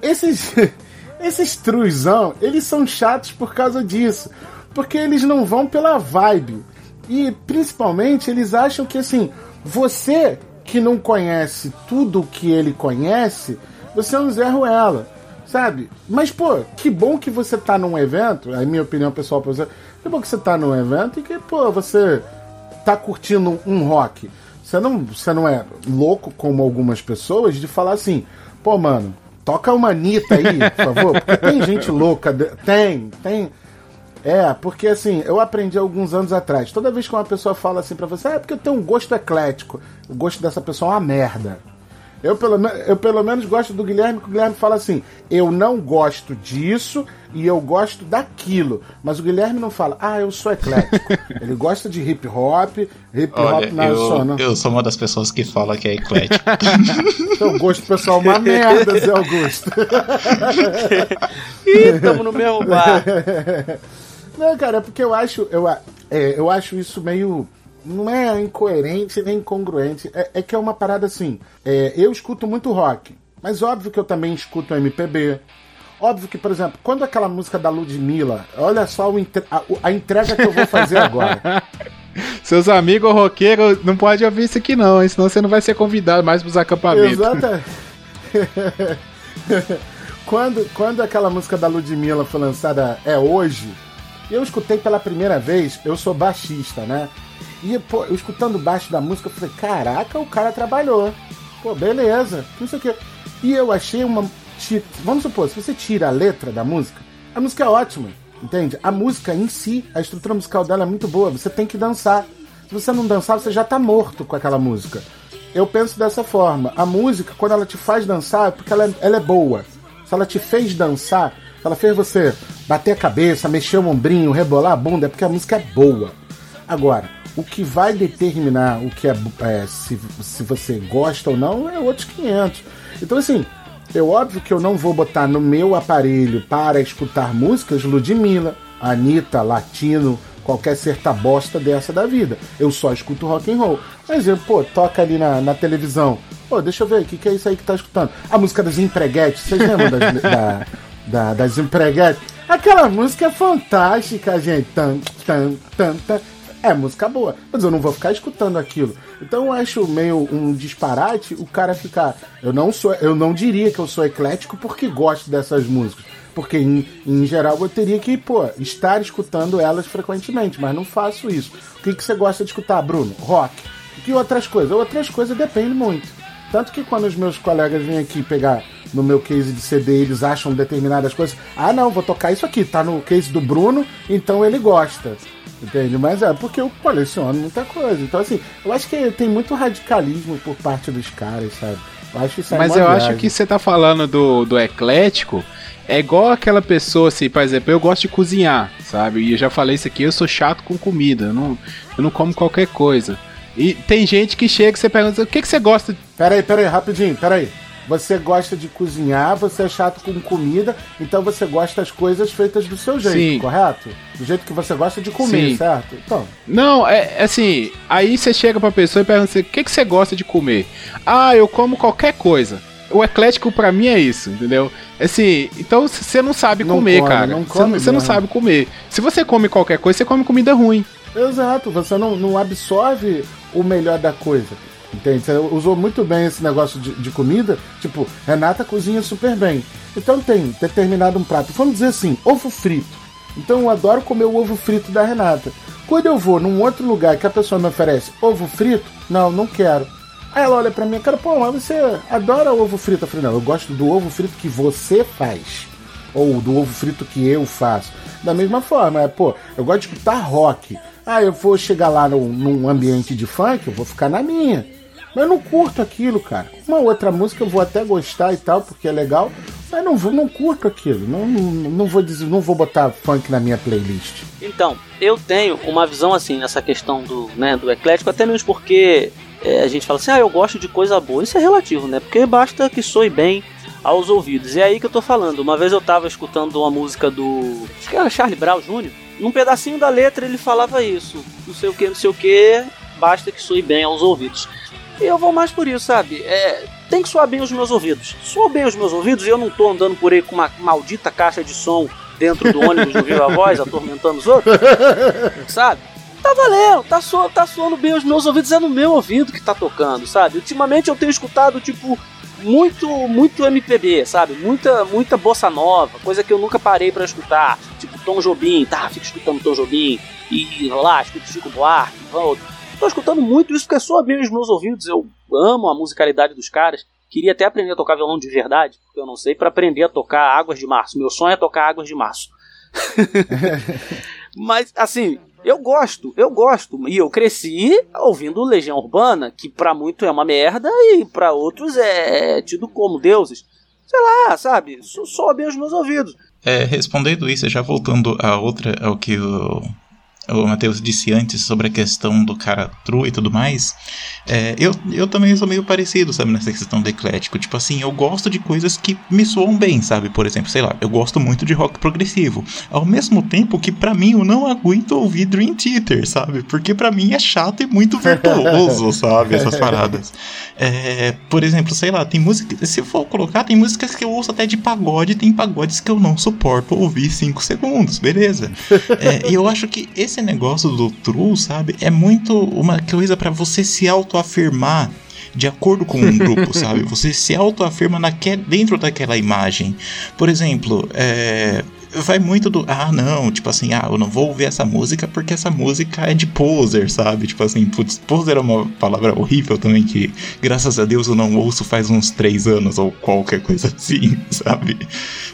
Esses, esses truzão, eles são chatos por causa disso. Porque eles não vão pela vibe. E principalmente eles acham que assim, você que não conhece tudo o que ele conhece, você é um Zé Ruela, sabe? Mas, pô, que bom que você tá num evento, a minha opinião pessoal, por exemplo, que bom que você tá num evento e que, pô, você tá curtindo um rock. Você não, você não é louco como algumas pessoas de falar assim, pô, mano, toca uma Anitta aí, por favor, porque tem gente louca, de- tem, tem. É, porque assim, eu aprendi alguns anos atrás. Toda vez que uma pessoa fala assim pra você, ah, é porque eu tenho um gosto eclético. O gosto dessa pessoa é uma merda. Eu pelo, eu pelo menos gosto do Guilherme, que o Guilherme fala assim: eu não gosto disso e eu gosto daquilo. Mas o Guilherme não fala, ah, eu sou eclético. Ele gosta de hip hop, hip hop Olha, nacional. eu, eu sou uma das pessoas que fala que é eclético. Seu gosto pessoal é uma merda, Zé Augusto. Ih, tamo no mesmo bar. Não, cara, é porque eu acho, eu, a- é, eu acho isso meio. Não é incoerente nem incongruente. É, é que é uma parada assim. é, eu escuto muito rock, mas óbvio que eu também escuto MPB. Óbvio que, por exemplo, quando aquela música da Ludmilla, olha só entre- a, a entrega que eu vou fazer agora. Seus amigos roqueiros não pode ouvir isso aqui não, hein? senão você não vai ser convidado mais pros acampamentos. Exata. quando, quando aquela música da Ludmilla foi lançada é hoje, eu escutei pela primeira vez, eu sou baixista, né? E, pô, eu escutando baixo da música, eu falei, caraca, o cara trabalhou. Pô, beleza, não sei o quê. E eu achei uma. Vamos supor, se você tira a letra da música, a música é ótima, entende? A música em si, a estrutura musical dela é muito boa, você tem que dançar. Se você não dançar, você já tá morto com aquela música. Eu penso dessa forma. A música, quando ela te faz dançar, é porque ela é, ela é boa. Se ela te fez dançar, se ela fez você bater a cabeça, mexer o ombrinho, rebolar a bunda, é porque a música é boa. Agora, O que vai determinar o que é, é, se, se você gosta ou não é outros 500. Então, assim, é óbvio que eu não vou botar no meu aparelho para escutar músicas Ludmilla, Anitta, Latino, qualquer certa bosta dessa da vida. Eu só escuto rock and roll. Mas eu, pô, toca ali na, na televisão. Pô, deixa eu ver, o que, que é isso aí que tá escutando? A música das empreguetes, vocês lembram das, da, da, das empreguetes? Aquela música fantástica, gente. Tan, tan, tan, tan. É música boa, mas eu não vou ficar escutando aquilo. Então eu acho meio um disparate o cara ficar. Eu não sou, eu não diria que eu sou eclético porque gosto dessas músicas. Porque em, em geral eu teria que, pô, estar escutando elas frequentemente, mas não faço isso. O que, que você gosta de escutar, Bruno? Rock. E outras coisas? Outras coisas depende muito. Tanto que quando os meus colegas vêm aqui pegar no meu case de CD, eles acham determinadas coisas. Ah, não, vou tocar isso aqui, tá no case do Bruno, então ele gosta. Entende? Mas é porque eu coleciono muita coisa. Então, assim, eu acho que tem muito radicalismo por parte dos caras, sabe? Eu acho isso Mas eu viagem. acho que você tá falando do, do eclético. É igual aquela pessoa, assim, por exemplo, eu gosto de cozinhar, sabe? E eu já falei isso aqui, eu sou chato com comida, eu não, eu não como qualquer coisa. E tem gente que chega e você pergunta, o que, que você gosta? Peraí, peraí, rapidinho, peraí. Você gosta de cozinhar, você é chato com comida, então você gosta das coisas feitas do seu jeito, Sim. correto? Do jeito que você gosta de comer, Sim. certo? Então, Não, é é assim, aí você chega pra pessoa e pergunta assim, o que, que você gosta de comer? Ah, eu como qualquer coisa. O eclético pra mim é isso, entendeu? Assim, então você não sabe Não comer, come, cara. não Você come não, você não sabe comer. Se você come qualquer coisa, você come comida ruim. exato, você não, não absorve o melhor da coisa. Entende? Você usou muito bem esse negócio de, de comida. Tipo, Renata cozinha super bem. Então tem determinado um prato. Vamos dizer assim, ovo frito. Então eu adoro comer o ovo frito da Renata. Quando eu vou num outro lugar que a pessoa me oferece ovo frito, não, não quero. Aí ela olha pra mim e cara, pô, mas você adora ovo frito? Eu falei, não, eu gosto do ovo frito que você faz. Ou do ovo frito que eu faço. Da mesma forma, é, pô, eu gosto de escutar rock. Ah, eu vou chegar lá num ambiente de funk, eu vou ficar na minha. Mas eu não curto aquilo, cara. Uma outra música eu vou até gostar e tal, porque é legal. Mas não, vou, não curto aquilo. Não, não, não vou dizer, não vou botar funk na minha playlist. Então, eu tenho uma visão assim nessa questão do, né, do eclético, até mesmo porque é, a gente fala assim, ah, eu gosto de coisa boa. Isso é relativo, né? Porque basta que soe bem aos ouvidos. E é aí que eu tô falando. Uma vez eu tava escutando uma música do. Acho que era Charlie Brown Jr. Num pedacinho da letra ele falava isso. Não sei o que, não sei o que, basta que soe bem aos ouvidos. E eu vou mais por isso, sabe? É, tem que soar bem os meus ouvidos. Soa bem os meus ouvidos e eu não tô andando por aí com uma maldita caixa de som dentro do ônibus do Viva Voz, atormentando os outros. sabe? Tá valendo, tá, so, tá soando bem os meus ouvidos, é no meu ouvido que tá tocando, sabe? Ultimamente eu tenho escutado, tipo, muito, muito MPB, sabe? Muita, muita bossa nova, coisa que eu nunca parei pra escutar. Tipo, Tom Jobim, tá? Fico escutando Tom Jobim, e lá, escuto Chico Buarque. Tô escutando muito isso porque soa bem os meus ouvidos, eu amo a musicalidade dos caras. Queria até aprender a tocar violão de verdade, porque eu não sei, pra aprender a tocar Águas de Março. Meu sonho é tocar Águas de Março. Mas, assim, eu gosto, eu gosto. E eu cresci ouvindo Legião Urbana, que pra muito é uma merda e pra outros é tido como deuses. Sei lá, sabe? So- Soa bem os meus ouvidos. É, respondendo isso, já voltando a outra, ao que o, o Matheus disse antes sobre a questão do cara true e tudo mais, é, eu, eu também sou meio parecido, sabe, nessa questão do eclético. Tipo assim, eu gosto de coisas que me soam bem, sabe? Por exemplo, sei lá, eu gosto muito de rock progressivo. Ao mesmo tempo que pra mim eu não aguento ouvir Dream Theater, sabe? Porque pra mim é chato e muito virtuoso, sabe? Essas paradas. É, por exemplo, sei lá, tem música. Se eu for colocar, tem músicas que eu ouço até de pagode, tem pagodes que eu não suporto ouvir 5 segundos, beleza. É, e eu acho que esse negócio do true, sabe, é muito uma coisa pra você se autoafirmar de acordo com um grupo, sabe? Você se autoafirma naque, dentro daquela imagem. Por exemplo, é, vai muito do. Ah, não, tipo assim, ah, eu não vou ouvir essa música porque essa música é de poser, sabe? Tipo assim, putz, poser é uma palavra horrível também que, graças a Deus, eu não ouço faz uns três anos ou qualquer coisa assim, sabe?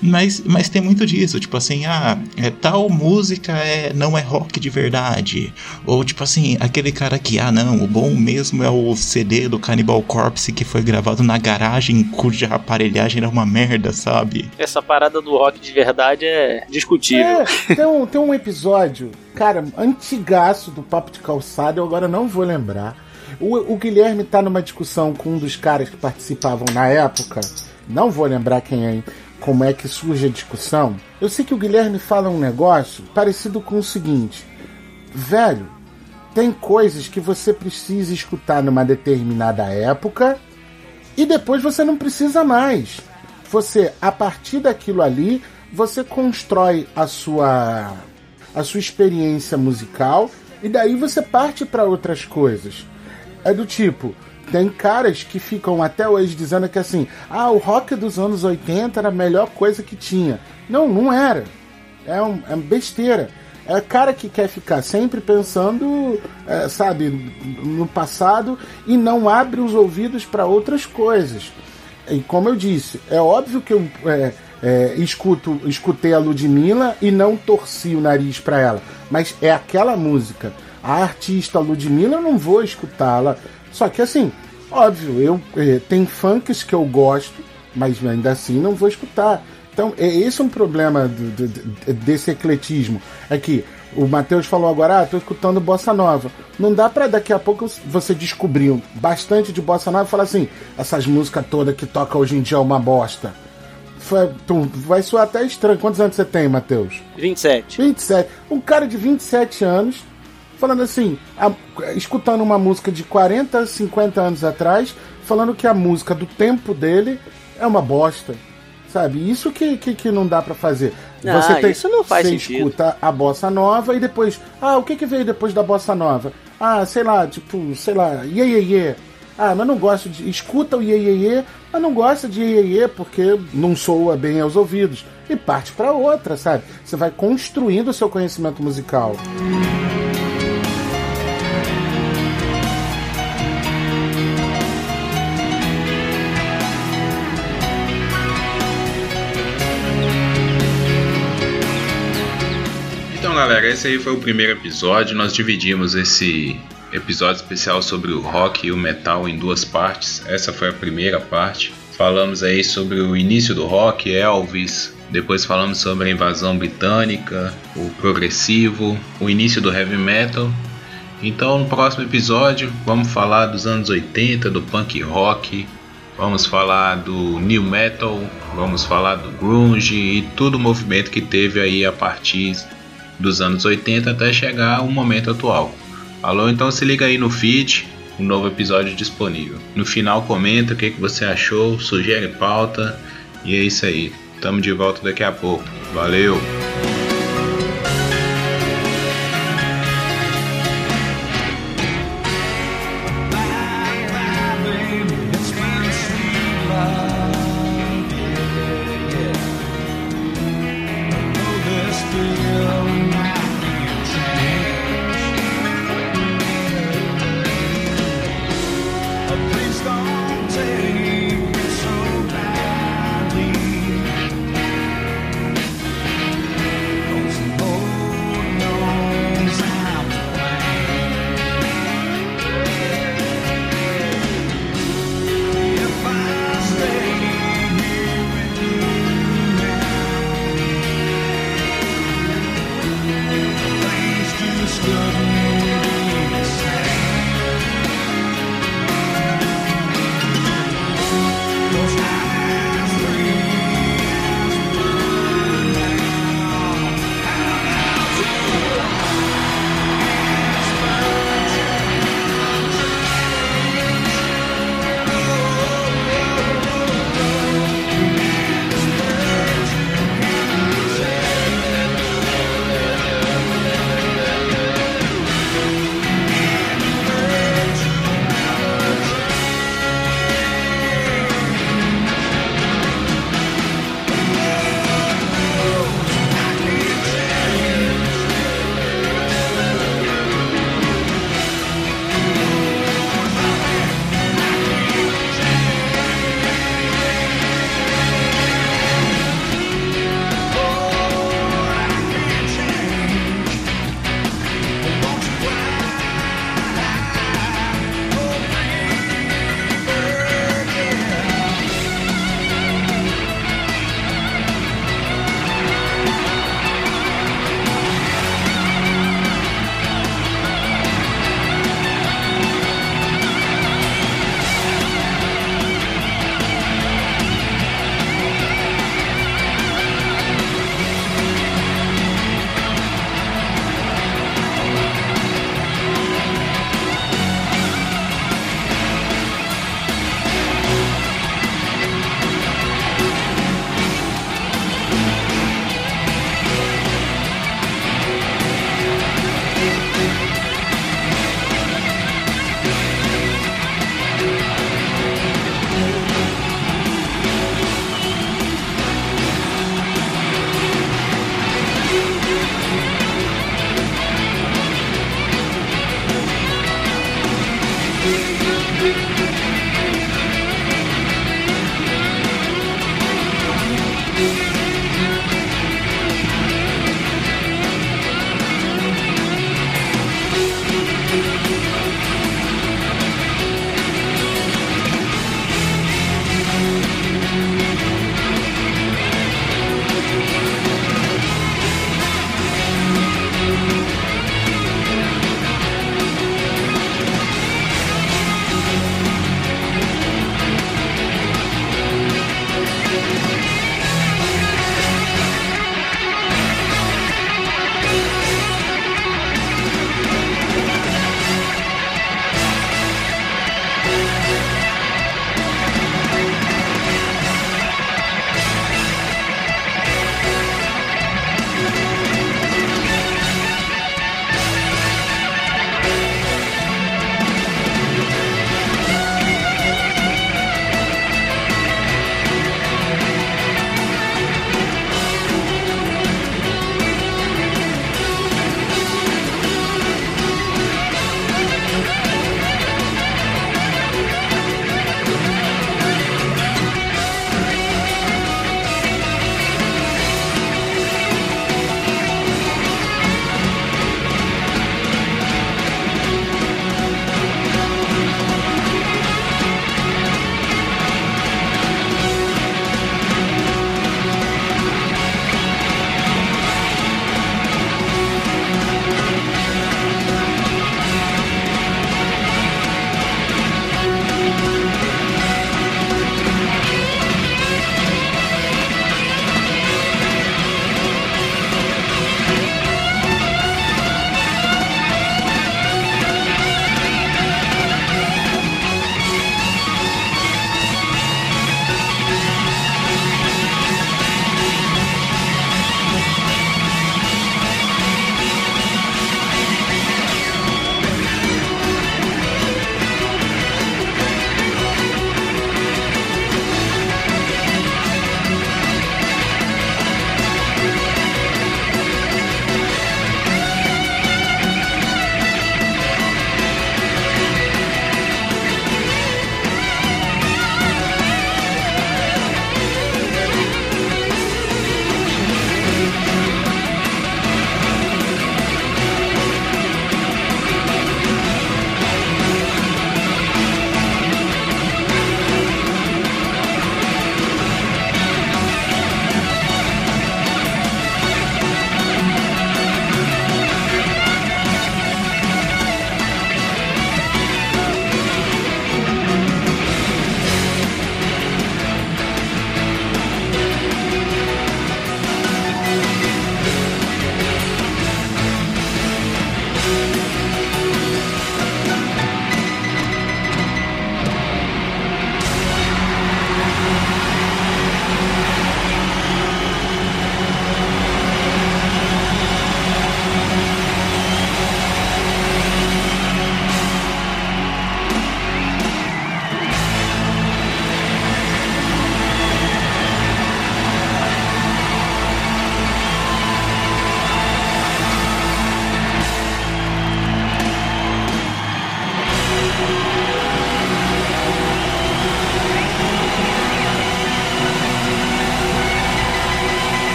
Mas, mas tem muito disso, tipo assim, ah, é, tal música é, não é rock de verdade. Ou tipo assim, aquele cara que, ah, não, o bom mesmo é o CD do Cannibal Corpse que foi gravado na garagem cuja aparelhagem era uma merda, sabe? Essa parada do rock de verdade é, é discutível. É, tem, um, tem um episódio, cara, antigaço do Papo de Calçada, eu agora não vou lembrar. O, o Guilherme tá numa discussão com um dos caras que participavam na época, não vou lembrar quem é, como é que surge a discussão. Eu sei que o Guilherme fala um negócio parecido com o seguinte: velho, tem coisas que você precisa escutar numa determinada época e depois você não precisa mais. Você, a partir daquilo ali, você constrói a sua a sua experiência musical e daí você parte para outras coisas. É do tipo, tem caras que ficam até hoje dizendo que assim, ah, o rock dos anos 80 era a melhor coisa que tinha. Não, não era. É, um, é besteira. É cara que quer ficar sempre pensando, é, sabe, no passado e não abre os ouvidos para outras coisas. E como eu disse, é óbvio que eu é, é, escuto, escutei a Ludmilla e não torci o nariz para ela, mas é aquela música. A artista Ludmilla eu não vou escutá-la. Só que assim, óbvio, eu é, tem funks que eu gosto, mas ainda assim não vou escutar. Então, é esse um problema do, do, desse ecletismo. É que o Matheus falou agora, ah, tô escutando bossa nova. Não dá para daqui a pouco você descobrir bastante de bossa nova e falar assim, essas músicas todas que toca hoje em dia é uma bosta. Foi, vai soar até estranho. Quantos anos você tem, Matheus? 27. 27. Um cara de 27 anos falando assim, a, escutando uma música de 40, 50 anos atrás, falando que a música do tempo dele é uma bosta. Sabe? Isso que, que, que não dá para fazer. Ah, você tem, isso não faz você sentido. escuta a bossa nova e depois, ah, o que que veio depois da bossa nova? Ah, sei lá, tipo, sei lá, iê, iê, iê. Ah, mas não gosto de. Escuta o iê, mas não gosta de iê porque não soa bem aos ouvidos. E parte para outra, sabe? Você vai construindo o seu conhecimento musical. Então, galera, esse aí foi o primeiro episódio. Nós dividimos esse episódio especial sobre o rock e o metal em duas partes. Essa foi a primeira parte. Falamos aí sobre o início do rock, Elvis. Depois falamos sobre a invasão britânica, o progressivo, o início do heavy metal. Então, no próximo episódio, vamos falar dos anos 80, do punk rock, vamos falar do new metal, vamos falar do grunge e todo o movimento que teve aí a partir dos anos 80 até chegar ao momento atual. Alô, Então se liga aí no feed, um novo episódio disponível. No final comenta o que, que você achou, sugere pauta e é isso aí. Tamo de volta daqui a pouco. Valeu!